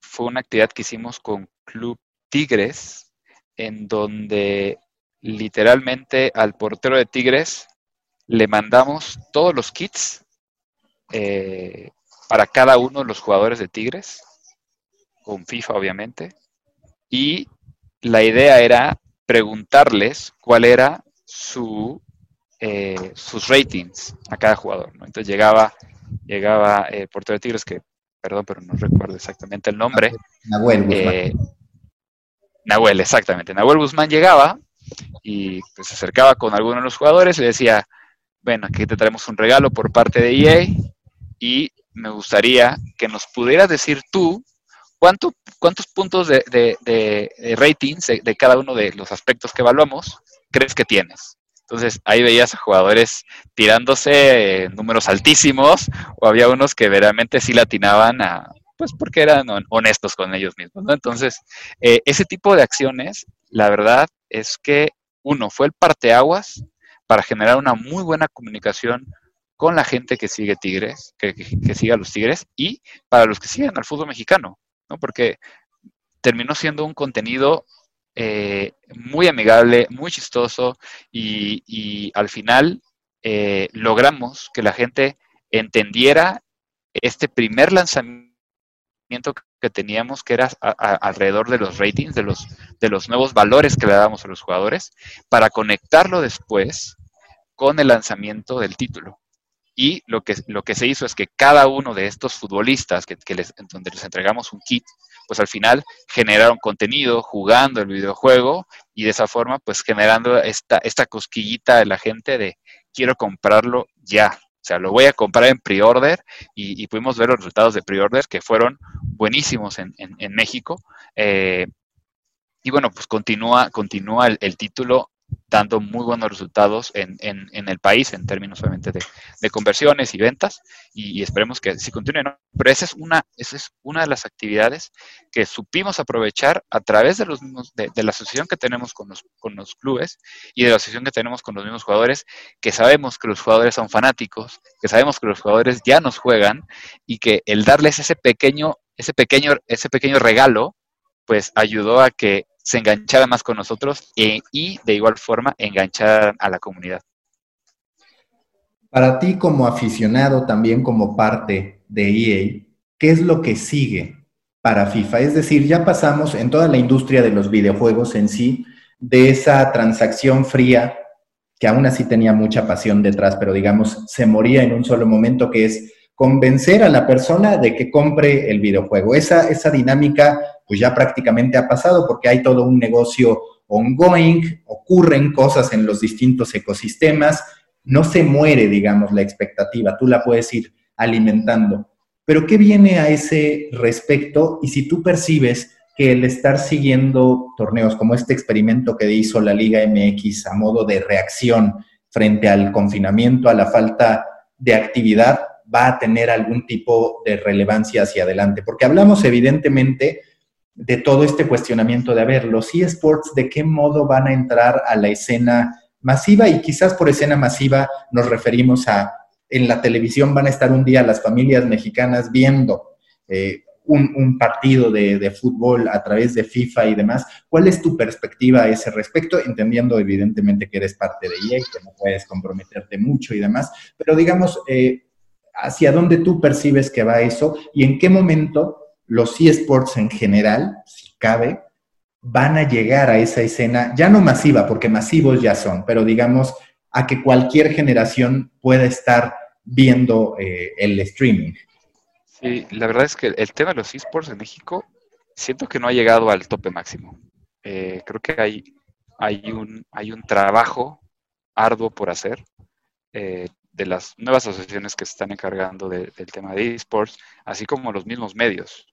fue una actividad que hicimos con Club Tigres, en donde literalmente al portero de Tigres le mandamos todos los kits eh, para cada uno de los jugadores de Tigres, con FIFA obviamente, y la idea era preguntarles cuál era su eh, sus ratings a cada jugador. ¿no? Entonces llegaba, llegaba el portero de Tigres, que, perdón, pero no recuerdo exactamente el nombre. Nahuel Guzmán. Eh, Nahuel, exactamente. Nahuel Guzmán llegaba y pues, se acercaba con alguno de los jugadores y le decía, bueno, aquí te traemos un regalo por parte de EA y me gustaría que nos pudieras decir tú cuánto, cuántos puntos de, de, ratings de, cada uno de los aspectos que evaluamos crees que tienes. Entonces ahí veías a jugadores tirándose números altísimos o había unos que verdaderamente sí latinaban a, pues porque eran honestos con ellos mismos. ¿no? Entonces, eh, ese tipo de acciones, la verdad es que uno fue el parteaguas para generar una muy buena comunicación con la gente que sigue Tigres, que, sigue a los Tigres y para los que siguen al fútbol mexicano, Porque terminó siendo un contenido eh, muy amigable, muy chistoso y, al final eh, logramos que la gente entendiera este primer lanzamiento que teníamos, que era alrededor de los ratings, de los, de los nuevos valores que le dábamos a los jugadores, para conectarlo después con el lanzamiento del título. Y lo que, lo que se hizo es que cada uno de estos futbolistas, que, les, donde les entregamos un kit, pues al final generaron contenido jugando el videojuego y de esa forma pues generando esta, esta cosquillita de la gente de quiero comprarlo ya. O sea, lo voy a comprar en pre-order y, pudimos ver los resultados de pre-order que fueron buenísimos en, en, México. Eh, y bueno, pues continúa, continúa el, título dando muy buenos resultados en, en, el país en términos obviamente de, de conversiones y ventas y, esperemos que sí continúe. Pero esa es, una, esa es una de las actividades que supimos aprovechar a través de, los de, la asociación que tenemos con los, con los clubes y de la asociación que tenemos con los mismos jugadores, que sabemos que los jugadores son fanáticos, que sabemos que los jugadores ya nos juegan y que el darles ese pequeño, ese pequeño, ese pequeño regalo, pues ayudó a que se enganchara más con nosotros e, y de igual forma enganchar a la comunidad. Para ti como aficionado, también como parte de EA, ¿qué es lo que sigue para FIFA? Es decir, ya pasamos en toda la industria de los videojuegos en sí de esa transacción fría que aún así tenía mucha pasión detrás, pero digamos, se moría en un solo momento, que es convencer a la persona de que compre el videojuego. Esa, esa dinámica pues ya prácticamente ha pasado porque hay todo un negocio ongoing, ocurren cosas en los distintos ecosistemas, no se muere, digamos, la expectativa, tú la puedes ir alimentando. Pero ¿qué viene a ese respecto? Y si tú percibes que el estar siguiendo torneos como este experimento que hizo la Liga MX a modo de reacción frente al confinamiento, a la falta de actividad, va a tener algún tipo de relevancia hacia adelante. Porque hablamos evidentemente de todo este cuestionamiento de, a ver, los eSports, ¿de qué modo van a entrar a la escena masiva? Y quizás por escena masiva nos referimos a, en la televisión van a estar un día las familias mexicanas viendo eh, un, partido de, fútbol a través de FIFA y demás. ¿Cuál es tu perspectiva a ese respecto? Entendiendo evidentemente que eres parte de EA, que no puedes comprometerte mucho y demás, pero digamos, eh, ¿hacia dónde tú percibes que va eso y en qué momento los eSports en general, si cabe, van a llegar a esa escena, ya no masiva, porque masivos ya son, pero digamos a que cualquier generación pueda estar viendo eh, el streaming. Sí, la verdad es que el tema de los esports en México siento que no ha llegado al tope máximo. Eh, creo que hay, hay, un, hay un trabajo arduo por hacer eh, de las nuevas asociaciones que se están encargando del tema de esports, así como los mismos medios.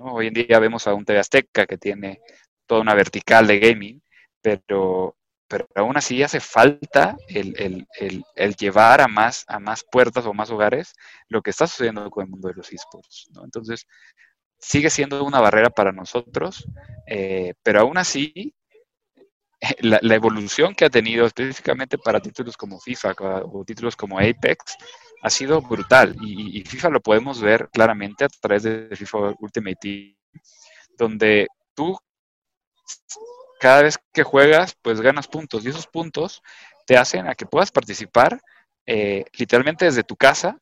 Hoy en día vemos a un TV Azteca que tiene toda una vertical de gaming, pero pero aún así hace falta el, llevar a más, a más puertas o más hogares lo que está sucediendo con el mundo de los esports. Entonces, sigue siendo una barrera para nosotros, eh, pero aún así, la, evolución que ha tenido específicamente para títulos como FIFA o títulos como Apex ha sido brutal y, FIFA lo podemos ver claramente a través de FIFA Ultimate Team, donde tú cada vez que juegas, pues ganas puntos y esos puntos te hacen a que puedas participar eh, literalmente desde tu casa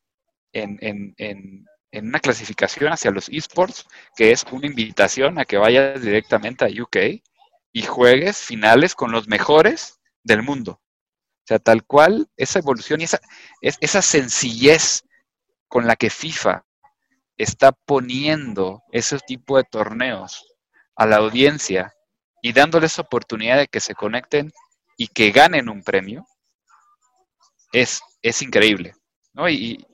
en, una clasificación hacia los esports, que es una invitación a que vayas directamente a UK y juegues finales con los mejores del mundo. O sea, tal cual, esa evolución y esa, esa sencillez con la que FIFA está poniendo ese tipo de torneos a la audiencia y dándoles oportunidad de que se conecten y que ganen un premio, es, es increíble. ¿no? Y,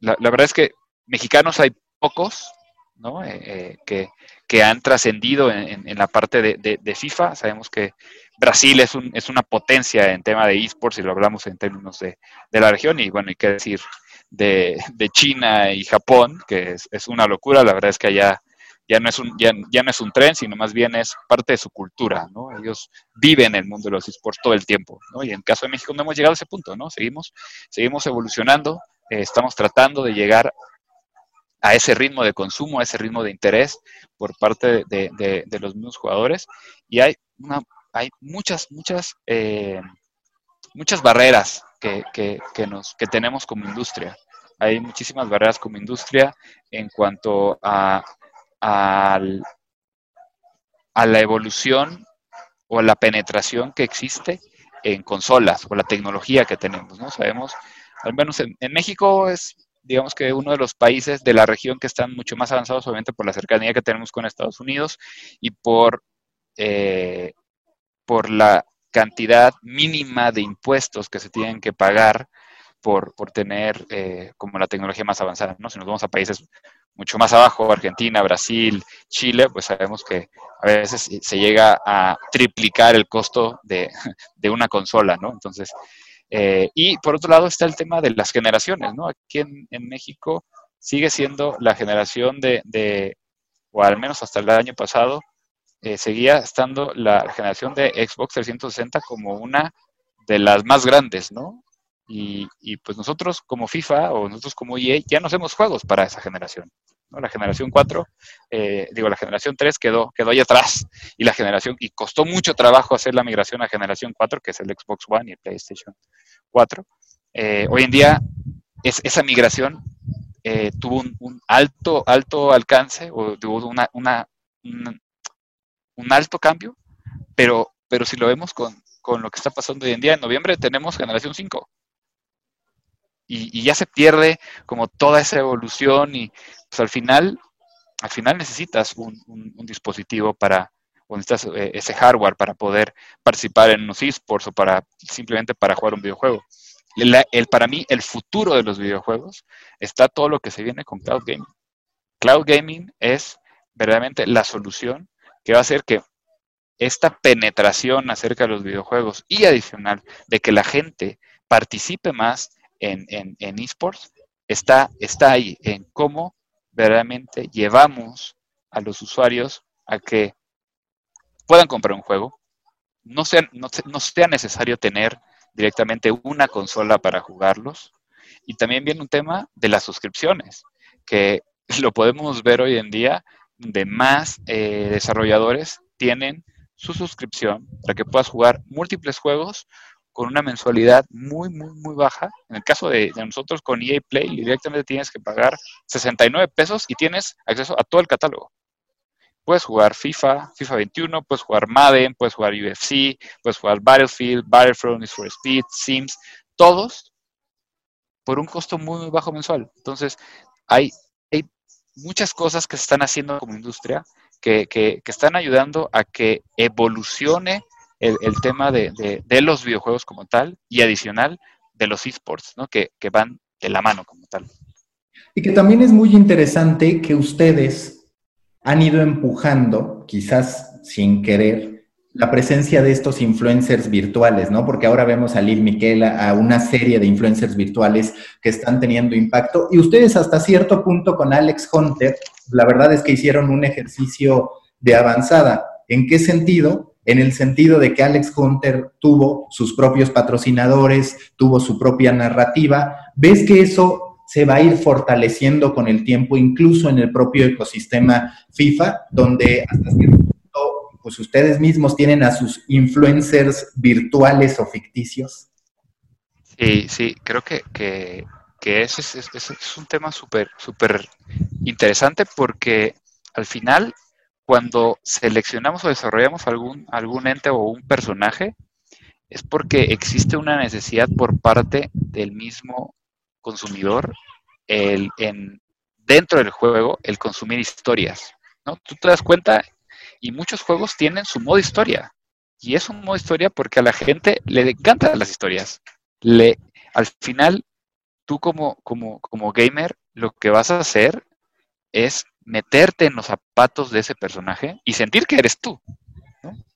la, verdad es que mexicanos hay pocos ¿no? Eh, eh, que, que, han trascendido en, la parte de, de, FIFA. Sabemos que Brasil es, un, es una potencia en tema de esports, si lo hablamos en términos de, de la región, y bueno, hay que decir de, China y Japón, que es, una locura, la verdad es que allá ya no es un, ya, no es un tren, sino más bien es parte de su cultura, ¿no? Ellos viven el mundo de los esports todo el tiempo, ¿no? Y en el caso de México no hemos llegado a ese punto, ¿no? Seguimos, seguimos evolucionando, eh, estamos tratando de llegar a ese ritmo de consumo, a ese ritmo de interés por parte de, los mismos jugadores. Y hay, una, hay muchas, muchas, eh, muchas barreras que, que, nos, que tenemos como industria. Hay muchísimas barreras como industria en cuanto a al, a la evolución o a la penetración que existe en consolas o la tecnología que tenemos, ¿no? Sabemos, al menos en, México es, digamos que uno de los países de la región que están mucho más avanzados, obviamente por la cercanía que tenemos con Estados Unidos y por, eh, por la cantidad mínima de impuestos que se tienen que pagar por, por tener eh, como la tecnología más avanzada, ¿no? Si nos vamos a países mucho más abajo, Argentina, Brasil, Chile, pues sabemos que a veces se llega a triplicar el costo de, una consola, ¿no? Entonces, eh, y por otro lado está el tema de las generaciones, ¿no? Aquí en, México sigue siendo la generación de, o al menos hasta el año pasado, eh, seguía estando la generación de Xbox 360 como una de las más grandes, ¿no? Y, pues nosotros como FIFA o nosotros como EA ya no hacemos juegos para esa generación. ¿no? La generación 4, eh, digo, la generación 3 quedó, quedó ahí atrás. Y la generación, y costó mucho trabajo hacer la migración a generación 4, que es el Xbox One y el PlayStation 4. Eh, hoy en día es, esa migración eh, tuvo un, alto, alto alcance o tuvo una, una, un, un alto cambio, pero, pero si lo vemos con, con lo que está pasando hoy en día, en noviembre tenemos generación 5 y, ya se pierde como toda esa evolución y pues al final, al final necesitas un, dispositivo para, o necesitas eh, ese hardware para poder participar en unos esports o para simplemente para jugar un videojuego. El, para mí, el futuro de los videojuegos está todo lo que se viene con cloud gaming. Cloud gaming es verdaderamente la solución que va a hacer que esta penetración acerca de los videojuegos y adicional de que la gente participe más en, en, esports está, está ahí, en cómo verdaderamente llevamos a los usuarios a que puedan comprar un juego, no sea, no, sea necesario tener directamente una consola para jugarlos. Y también viene un tema de las suscripciones, que lo podemos ver hoy en día, de más eh, desarrolladores tienen su suscripción para que puedas jugar múltiples juegos con una mensualidad muy, muy, muy baja. En el caso de, nosotros con EA Play, directamente tienes que pagar 69 pesos y tienes acceso a todo el catálogo. Puedes jugar FIFA, FIFA 21, puedes jugar Madden, puedes jugar UFC, puedes jugar Battlefield, Battlefront, Need for Speed, Sims, todos por un costo muy, muy bajo mensual. Entonces, hay, hay muchas cosas que se están haciendo como industria que, que, que están ayudando a que evolucione el, tema de, los videojuegos como tal y adicional de los esports, ¿no? que, van de la mano como tal. Y que también es muy interesante que ustedes han ido empujando, quizás sin querer, la presencia de estos influencers virtuales, ¿no? Porque ahora vemos a Lil Miquela, a una serie de influencers virtuales que están teniendo impacto. Y ustedes hasta cierto punto con Alex Hunter, la verdad es que hicieron un ejercicio de avanzada. ¿En qué sentido? en el sentido de que Alex Hunter tuvo sus propios patrocinadores, tuvo su propia narrativa. ¿Ves que eso se va a ir fortaleciendo con el tiempo, incluso en el propio ecosistema FIFA, donde hasta cierto pues ustedes mismos tienen a sus influencers virtuales o ficticios? Sí, sí, creo que, que, ese, es, es un tema súper, súper interesante porque al final cuando seleccionamos o desarrollamos algún, algún ente o un personaje, es porque existe una necesidad por parte del mismo consumidor el, en, dentro del juego el consumir historias. ¿no? Tú te das cuenta y muchos juegos tienen su modo historia. Y es un modo historia porque a la gente le encantan las historias. Le, al final, tú como, como, como gamer, lo que vas a hacer es meterte en los zapatos de ese personaje y sentir que eres tú.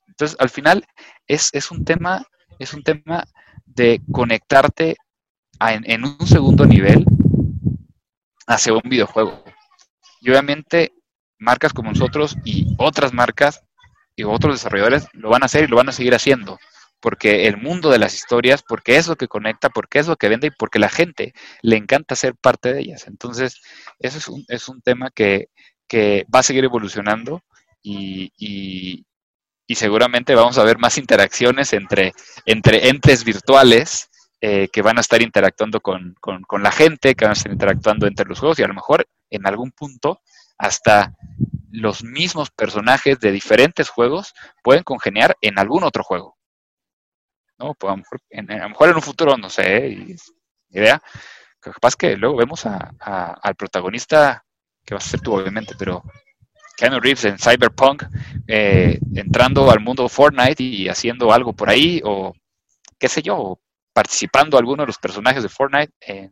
Entonces, al final, es, es, un tema, es un tema de conectarte en, en un segundo nivel hacia un videojuego. Y obviamente marcas como nosotros y otras marcas y otros desarrolladores lo van a hacer y lo van a seguir haciendo, porque el mundo de las historias, porque es lo que conecta, porque es lo que vende y porque la gente le encanta ser parte de ellas. Entonces, eso es un, es un tema que, va a seguir evolucionando y, y, seguramente vamos a ver más interacciones entre, entre entes virtuales eh, que van a estar interactuando con, con, la gente, que van a estar interactuando entre los juegos y a lo mejor en algún punto hasta los mismos personajes de diferentes juegos pueden congeniar en algún otro juego. ¿no? Pues a, lo mejor en, un futuro, no sé, idea, capaz que luego vemos a, al protagonista, que va a ser tú obviamente, pero Keanu Reeves en Cyberpunk, eh, entrando al mundo Fortnite y haciendo algo por ahí, o qué sé yo, participando alguno de los personajes de Fortnite eh,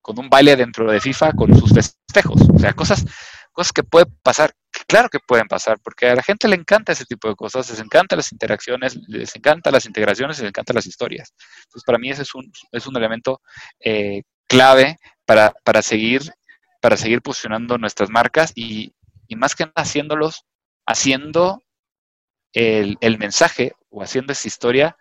con un baile dentro de FIFA con sus festejos. O sea, cosas, cosas que pueden pasar, claro que pueden pasar, porque a la gente le encanta ese tipo de cosas, les encantan las interacciones, les encantan las integraciones, les encantan las historias. Entonces, para mí ese es un, es un elemento eh, clave para, para, seguir, para seguir posicionando nuestras marcas y, y más que nada haciéndolos, haciendo el, el mensaje o haciendo esa historia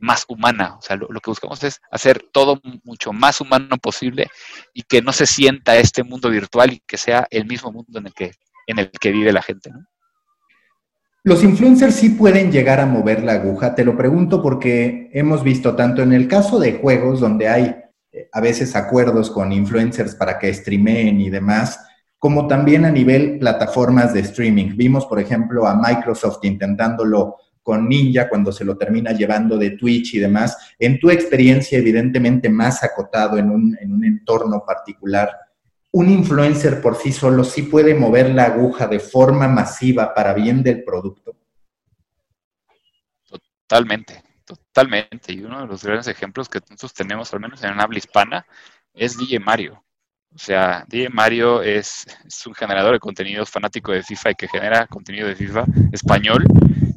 más humana. O sea, lo, que buscamos es hacer todo mucho más humano posible y que no se sienta este mundo virtual y que sea el mismo mundo en el que, en el que vive la gente. Los influencers sí pueden llegar a mover la aguja. Te lo pregunto porque hemos visto tanto en el caso de juegos donde hay eh, a veces acuerdos con influencers para que streameen y demás, como también a nivel plataformas de streaming. Vimos, por ejemplo, a Microsoft intentándolo con Ninja cuando se lo termina llevando de Twitch y demás. En tu experiencia, evidentemente más acotado en un, en un entorno particular, ¿un influencer por sí solo sí puede mover la aguja de forma masiva para bien del producto? Totalmente, totalmente. Y uno de los grandes ejemplos que nosotros tenemos, al menos en habla hispana, es DJ Mario. O sea, DJ Mario es, es, un generador de contenidos fanático de FIFA y que genera contenido de FIFA español,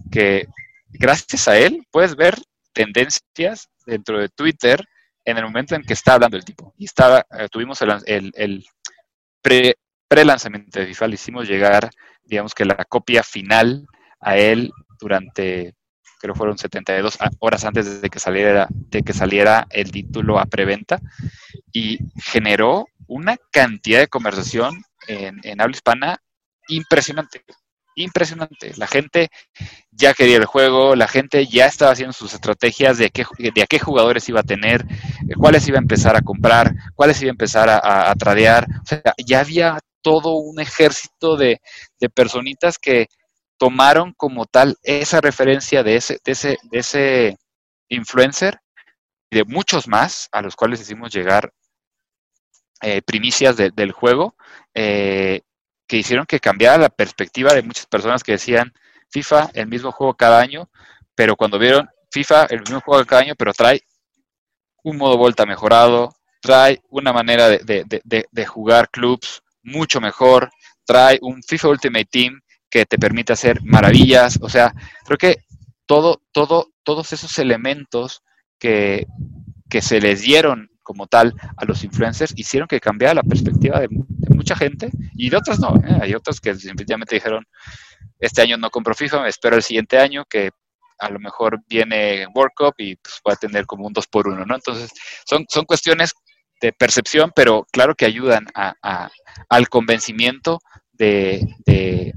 que gracias a él puedes ver tendencias dentro de Twitter en el momento en que está hablando el tipo. Y estaba, eh, tuvimos el, el, pre, lanzamiento de FIFA, le hicimos llegar, digamos que la copia final a él durante, creo fueron 72 horas antes de que saliera, de que saliera el título a preventa y generó una cantidad de conversación en, en habla hispana impresionante impresionante. La gente ya quería el juego, la gente ya estaba haciendo sus estrategias de, qué, de a qué jugadores iba a tener, eh, cuáles iba a empezar a comprar, cuáles iba a empezar a, tradear. O sea, ya había todo un ejército de, personitas que tomaron como tal esa referencia de ese, de ese, de ese influencer y de muchos más a los cuales hicimos llegar eh, primicias del juego. Eh, que hicieron que cambiara la perspectiva de muchas personas que decían FIFA, el mismo juego cada año, pero cuando vieron FIFA, el mismo juego cada año, pero trae un modo vuelta mejorado, trae una manera de, jugar clubs mucho mejor, trae un FIFA Ultimate Team que te permite hacer maravillas, o sea, creo que todo, todo, todos esos elementos que, que se les dieron como tal a los influencers hicieron que cambiara la perspectiva de, mucha gente y de otras no. ¿eh? Hay otras que simplemente dijeron, este año no compro FIFA, me espero el siguiente año que a lo mejor viene World Cup y pues, va a tener como un 2 por 1 ¿no? Entonces, son, son cuestiones de percepción, pero claro que ayudan a, al convencimiento de, de,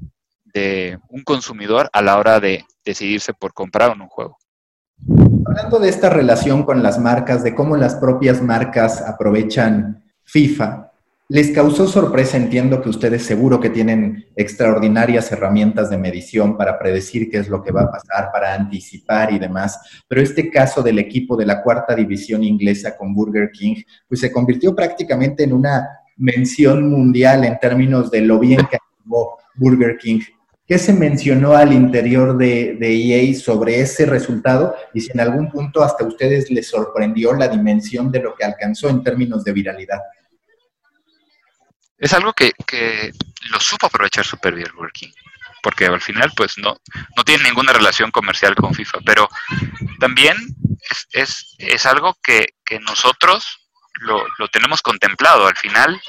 un consumidor a la hora de decidirse por comprar un juego. Hablando de esta relación con las marcas, de cómo las propias marcas aprovechan FIFA, ¿Les causó sorpresa? Entiendo que ustedes seguro que tienen extraordinarias herramientas de medición para predecir qué es lo que va a pasar, para anticipar y demás, pero este caso del equipo de la cuarta división inglesa con Burger King, pues se convirtió prácticamente en una mención mundial en términos de lo bien que Burger King. ¿Qué se mencionó al interior de, EA sobre ese resultado? Y si en algún punto hasta ustedes les sorprendió la dimensión de lo que alcanzó en términos de viralidad es algo que, lo supo aprovechar super bien Working, porque al final pues no, no tiene ninguna relación comercial con FIFA, pero también es, es, algo que, nosotros lo, tenemos contemplado, al final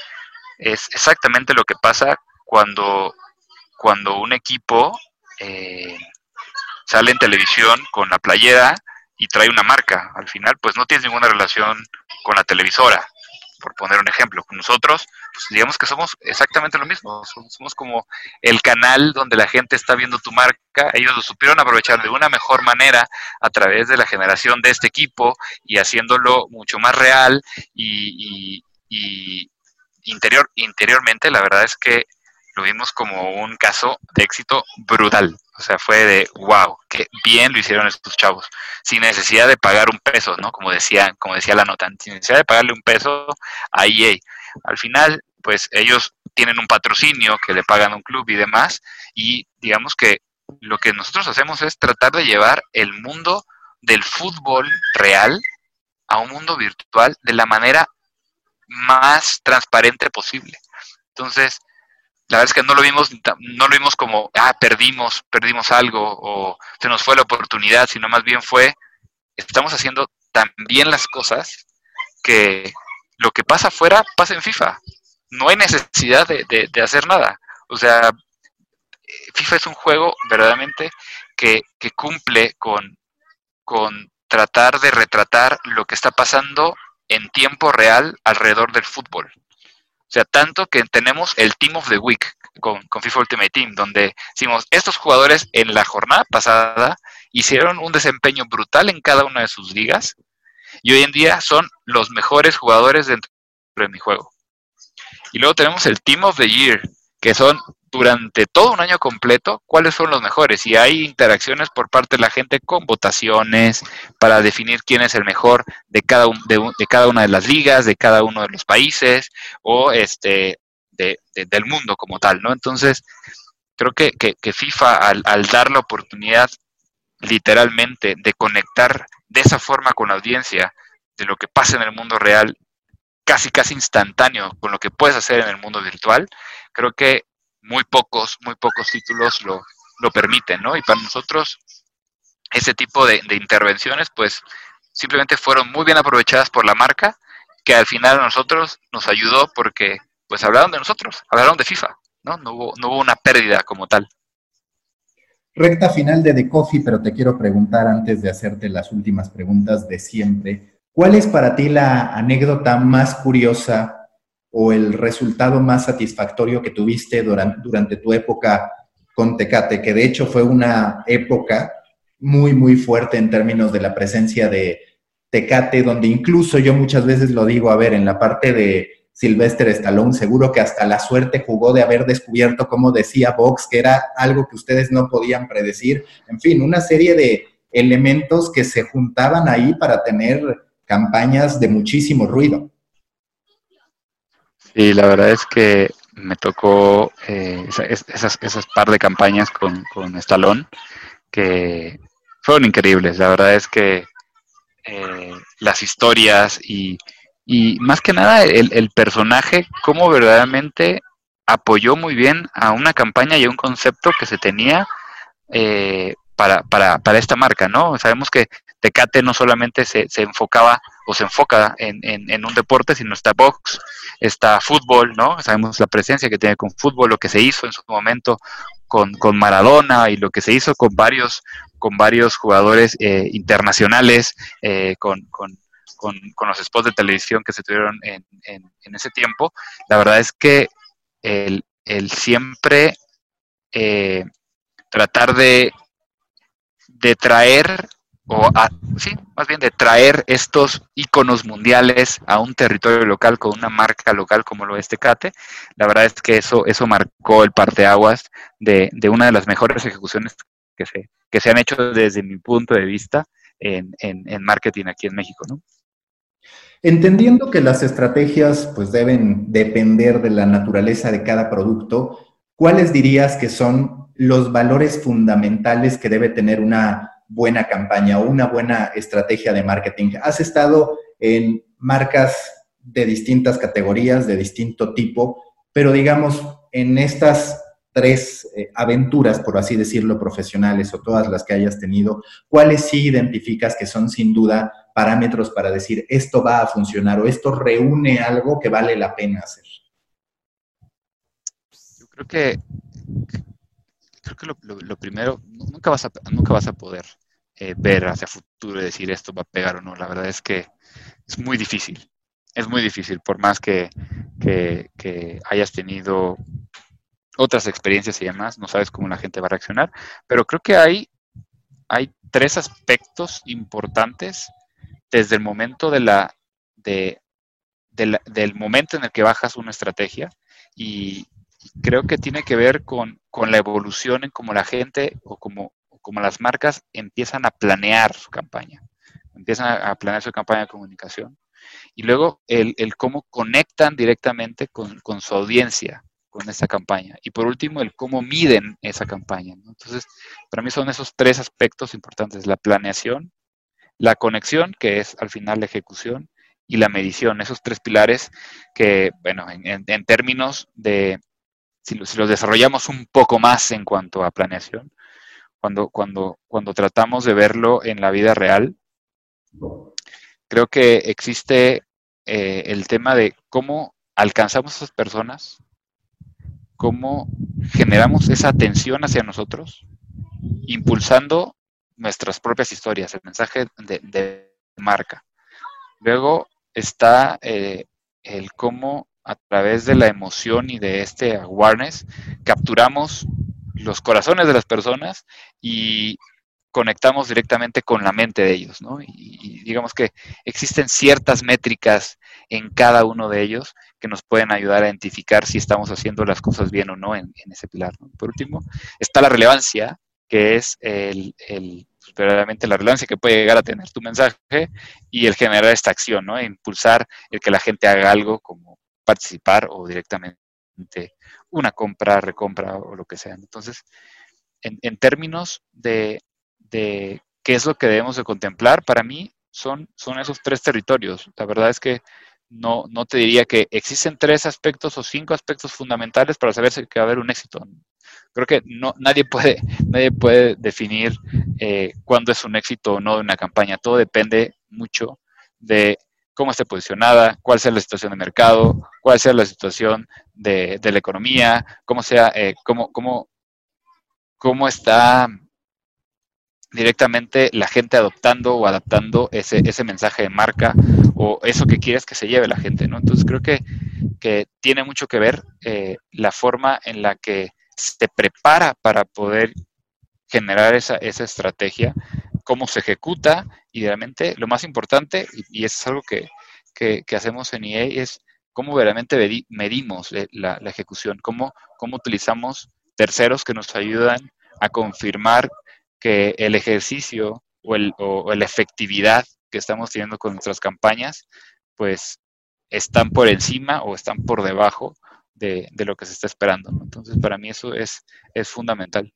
es exactamente lo que pasa cuando, cuando un equipo eh, sale en televisión con la playera y trae una marca, al final pues no tiene ninguna relación con la televisora, por poner un ejemplo. Nosotros, pues digamos que somos exactamente lo mismo, somos como el canal donde la gente está viendo tu marca, ellos lo supieron aprovechar de una mejor manera a través de la generación de este equipo y haciéndolo mucho más real y, interior, interiormente la verdad es que lo vimos como un caso de éxito brutal. O sea, fue de wow, qué bien lo hicieron estos chavos, sin necesidad de pagar un peso, ¿no? Como decía, como decía la nota, sin necesidad de pagarle un peso a EA. Al final, pues ellos tienen un patrocinio que le pagan a un club y demás, y digamos que lo que nosotros hacemos es tratar de llevar el mundo del fútbol real a un mundo virtual de la manera más transparente posible. Entonces, la verdad es que no lo vimos, no lo vimos como, ah, perdimos, perdimos algo o se nos fue la oportunidad, sino más bien fue, estamos haciendo tan bien las cosas que lo que pasa afuera pasa en FIFA. No hay necesidad de, de, hacer nada. O sea, FIFA es un juego verdaderamente que, que cumple con, con tratar de retratar lo que está pasando en tiempo real alrededor del fútbol. O sea, tanto que tenemos el Team of the Week con, FIFA Ultimate Team, donde decimos, estos jugadores en la jornada pasada hicieron un desempeño brutal en cada una de sus ligas y hoy en día son los mejores jugadores dentro de mi juego. Y luego tenemos el Team of the Year, que son durante todo un año completo cuáles son los mejores. Y hay interacciones por parte de la gente con votaciones para definir quién es el mejor de cada, de, cada una de las ligas, de cada uno de los países o este del mundo como tal, ¿no? Entonces, creo que, que, FIFA al, al dar la oportunidad literalmente de conectar de esa forma con la audiencia de lo que pasa en el mundo real, casi casi instantáneo con lo que puedes hacer en el mundo virtual, creo que muy pocos, muy pocos títulos lo, lo permiten, ¿no? Y para nosotros, ese tipo de, intervenciones, pues simplemente fueron muy bien aprovechadas por la marca, que al final a nosotros nos ayudó porque, pues hablaron de nosotros, hablaron de FIFA, ¿no? No hubo, no hubo una pérdida como tal. Recta final de The Coffee, pero te quiero preguntar antes de hacerte las últimas preguntas de siempre. ¿Cuál es para ti la anécdota más curiosa o el resultado más satisfactorio que tuviste durante, tu época con Tecate, que de hecho fue una época muy, muy fuerte en términos de la presencia de Tecate, donde incluso yo muchas veces lo digo, a ver, en la parte de Sylvester Stallone, seguro que hasta la suerte jugó de haber descubierto, como decía Vox, que era algo que ustedes no podían predecir. En fin, una serie de elementos que se juntaban ahí para tener campañas de muchísimo ruido. Y la verdad es que me tocó eh, esas, esas par de campañas con, con Stallone que fueron increíbles. La verdad es que eh, las historias y, y, más que nada el, el, personaje, cómo verdaderamente apoyó muy bien a una campaña y a un concepto que se tenía eh, para, para, para esta marca, ¿no? Sabemos que Tecate no solamente se, se enfocaba o se enfoca en, en, un deporte, sino está box, está fútbol, ¿no? Sabemos la presencia que tiene con fútbol, lo que se hizo en su momento con, con Maradona y lo que se hizo con varios, con varios jugadores eh, internacionales, eh, con, con, con, los spots de televisión que se tuvieron en, en, ese tiempo. La verdad es que el, el siempre eh, tratar de, de traer o sí, más bien de traer estos iconos mundiales a un territorio local con una marca local como lo es Tecate. La verdad es que eso, eso marcó el parteaguas de, de una de las mejores ejecuciones que se, que se han hecho desde mi punto de vista en, en, marketing aquí en México, ¿no? Entendiendo que las estrategias pues deben depender de la naturaleza de cada producto, ¿cuáles dirías que son los valores fundamentales que debe tener una buena campaña o una buena estrategia de marketing. Has estado en marcas de distintas categorías, de distinto tipo, pero digamos, en estas tres eh, aventuras, por así decirlo, profesionales o todas las que hayas tenido, ¿cuáles sí identificas que son sin duda parámetros para decir esto va a funcionar o esto reúne algo que vale la pena hacer? Yo creo que creo que lo, primero, nunca vas a, nunca vas a poder eh, ver hacia futuro y decir esto va a pegar o no. La verdad es que es muy difícil. Es muy difícil, por más que, hayas tenido otras experiencias y demás, no sabes cómo la gente va a reaccionar, pero creo que hay, hay tres aspectos importantes desde el momento de la, de, del momento en el que bajas una estrategia y, creo que tiene que ver con, la evolución en cómo la gente o como, como las marcas empiezan a planear su campaña, empiezan a, planear su campaña de comunicación. Y luego el, cómo conectan directamente con, su audiencia con esa campaña. Y por último, el cómo miden esa campaña. Entonces, para mí son esos tres aspectos importantes, la planeación, la conexión, que es al final la ejecución, y la medición, esos tres pilares que, bueno, en términos de, si, los desarrollamos un poco más en cuanto a planeación, cuando, cuando, cuando tratamos de verlo en la vida real, creo que existe eh, el tema de cómo alcanzamos a esas personas, cómo generamos esa atención hacia nosotros, impulsando nuestras propias historias, el mensaje de, marca. Luego está eh, el cómo a través de la emoción y de este awareness, capturamos los corazones de las personas y conectamos directamente con la mente de ellos, ¿no? Y, digamos que existen ciertas métricas en cada uno de ellos que nos pueden ayudar a identificar si estamos haciendo las cosas bien o no en, ese pilar. Por último, está la relevancia, que es el, el verdaderamente la relevancia que puede llegar a tener tu mensaje y el generar esta acción, ¿no? impulsar el que la gente haga algo como participar o directamente una compra, recompra o lo que sea. Entonces, en, términos de, qué es lo que debemos de contemplar, para mí son, esos tres territorios. La verdad es que no, no te diría que existen tres aspectos o cinco aspectos fundamentales para saber si va a haber un éxito. Creo que no, nadie, puede, nadie puede definir eh, cuándo es un éxito o no de una campaña. Todo depende mucho de cómo esté posicionada, cuál sea la situación de mercado, cuál sea la situación de, la economía, cómo sea, eh, cómo, cómo, cómo está directamente la gente adoptando o adaptando ese, mensaje de marca o eso que quieres que se lleve la gente, ¿no? Entonces creo que, que tiene mucho que ver eh, la forma en la que se prepara para poder generar esa, esa estrategia cómo se ejecuta y realmente lo más importante, y, es algo que, hacemos en EA, es cómo realmente medimos eh, la, ejecución, cómo, cómo utilizamos terceros que nos ayudan a confirmar que el ejercicio o, el, o, la efectividad que estamos teniendo con nuestras campañas, pues están por encima o están por debajo de, lo que se está esperando. Entonces, para mí eso es, es fundamental.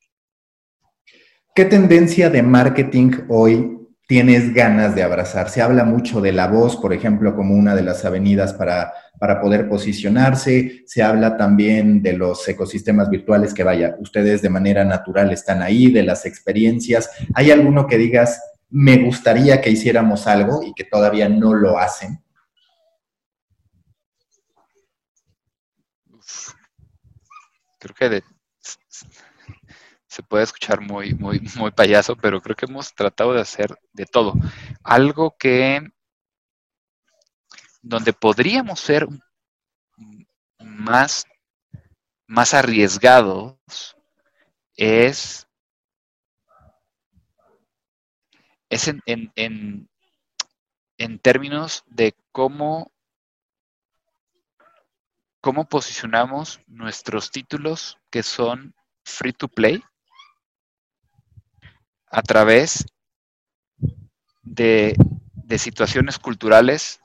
¿Qué tendencia de marketing hoy tienes ganas de abrazar? Se habla mucho de la voz, por ejemplo, como una de las avenidas para, para poder posicionarse. Se habla también de los ecosistemas virtuales que, vaya, ustedes de manera natural están ahí, de las experiencias. ¿Hay alguno que digas, me gustaría que hiciéramos algo y que todavía no lo hacen? Creo que de, puede escuchar muy, muy, muy payaso, pero creo que hemos tratado de hacer de todo. Algo que donde podríamos ser más, más arriesgados es es en, en, términos de cómo, cómo posicionamos nuestros títulos que son free to play a través de, situaciones culturales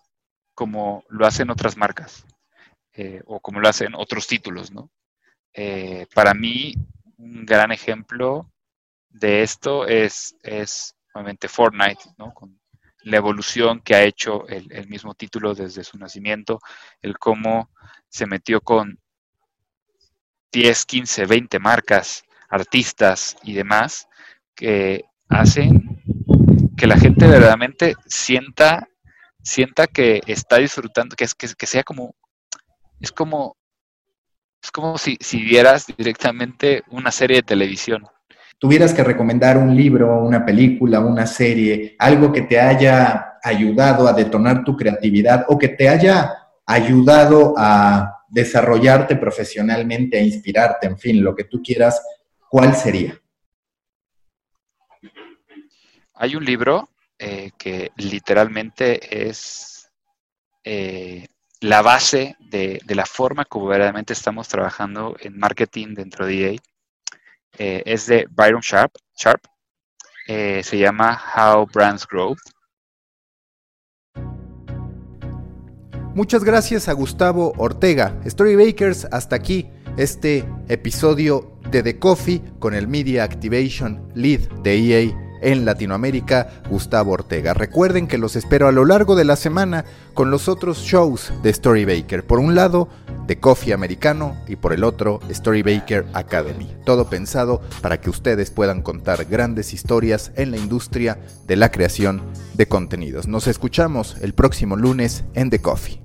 como lo hacen otras marcas eh, o como lo hacen otros títulos, ¿no? Eh, para mí, un gran ejemplo de esto es, es obviamente Fortnite, ¿no? Con la evolución que ha hecho el, mismo título desde su nacimiento, el cómo se metió con 10, 15, 20 marcas, artistas y demás, que hacen que la gente verdaderamente sienta, sienta que está disfrutando, que, que, que sea como, es como, es como si, si vieras directamente una serie de televisión tuvieras que recomendar un libro, una película, una serie, algo que te haya ayudado a detonar tu creatividad o que te haya ayudado a desarrollarte profesionalmente, a inspirarte, en fin, lo que tú quieras, ¿cuál sería? Hay un libro eh, que literalmente es eh, la base de, la forma como verdaderamente estamos trabajando en marketing dentro de EA eh, es de Byron Sharp, Sharp. Se llama How Brands Grow. Muchas gracias a Gustavo Ortega. Storybakers, hasta aquí este episodio de The Coffee con el Media Activation Lead de EA en Latinoamérica, Gustavo Ortega. Recuerden que los espero a lo largo de la semana con los otros shows de Storybaker. Por un lado, The Coffee Americano y por el otro, Storybaker Academy. Todo pensado para que ustedes puedan contar grandes historias en la industria de la creación de contenidos. Nos escuchamos el próximo lunes en The Coffee.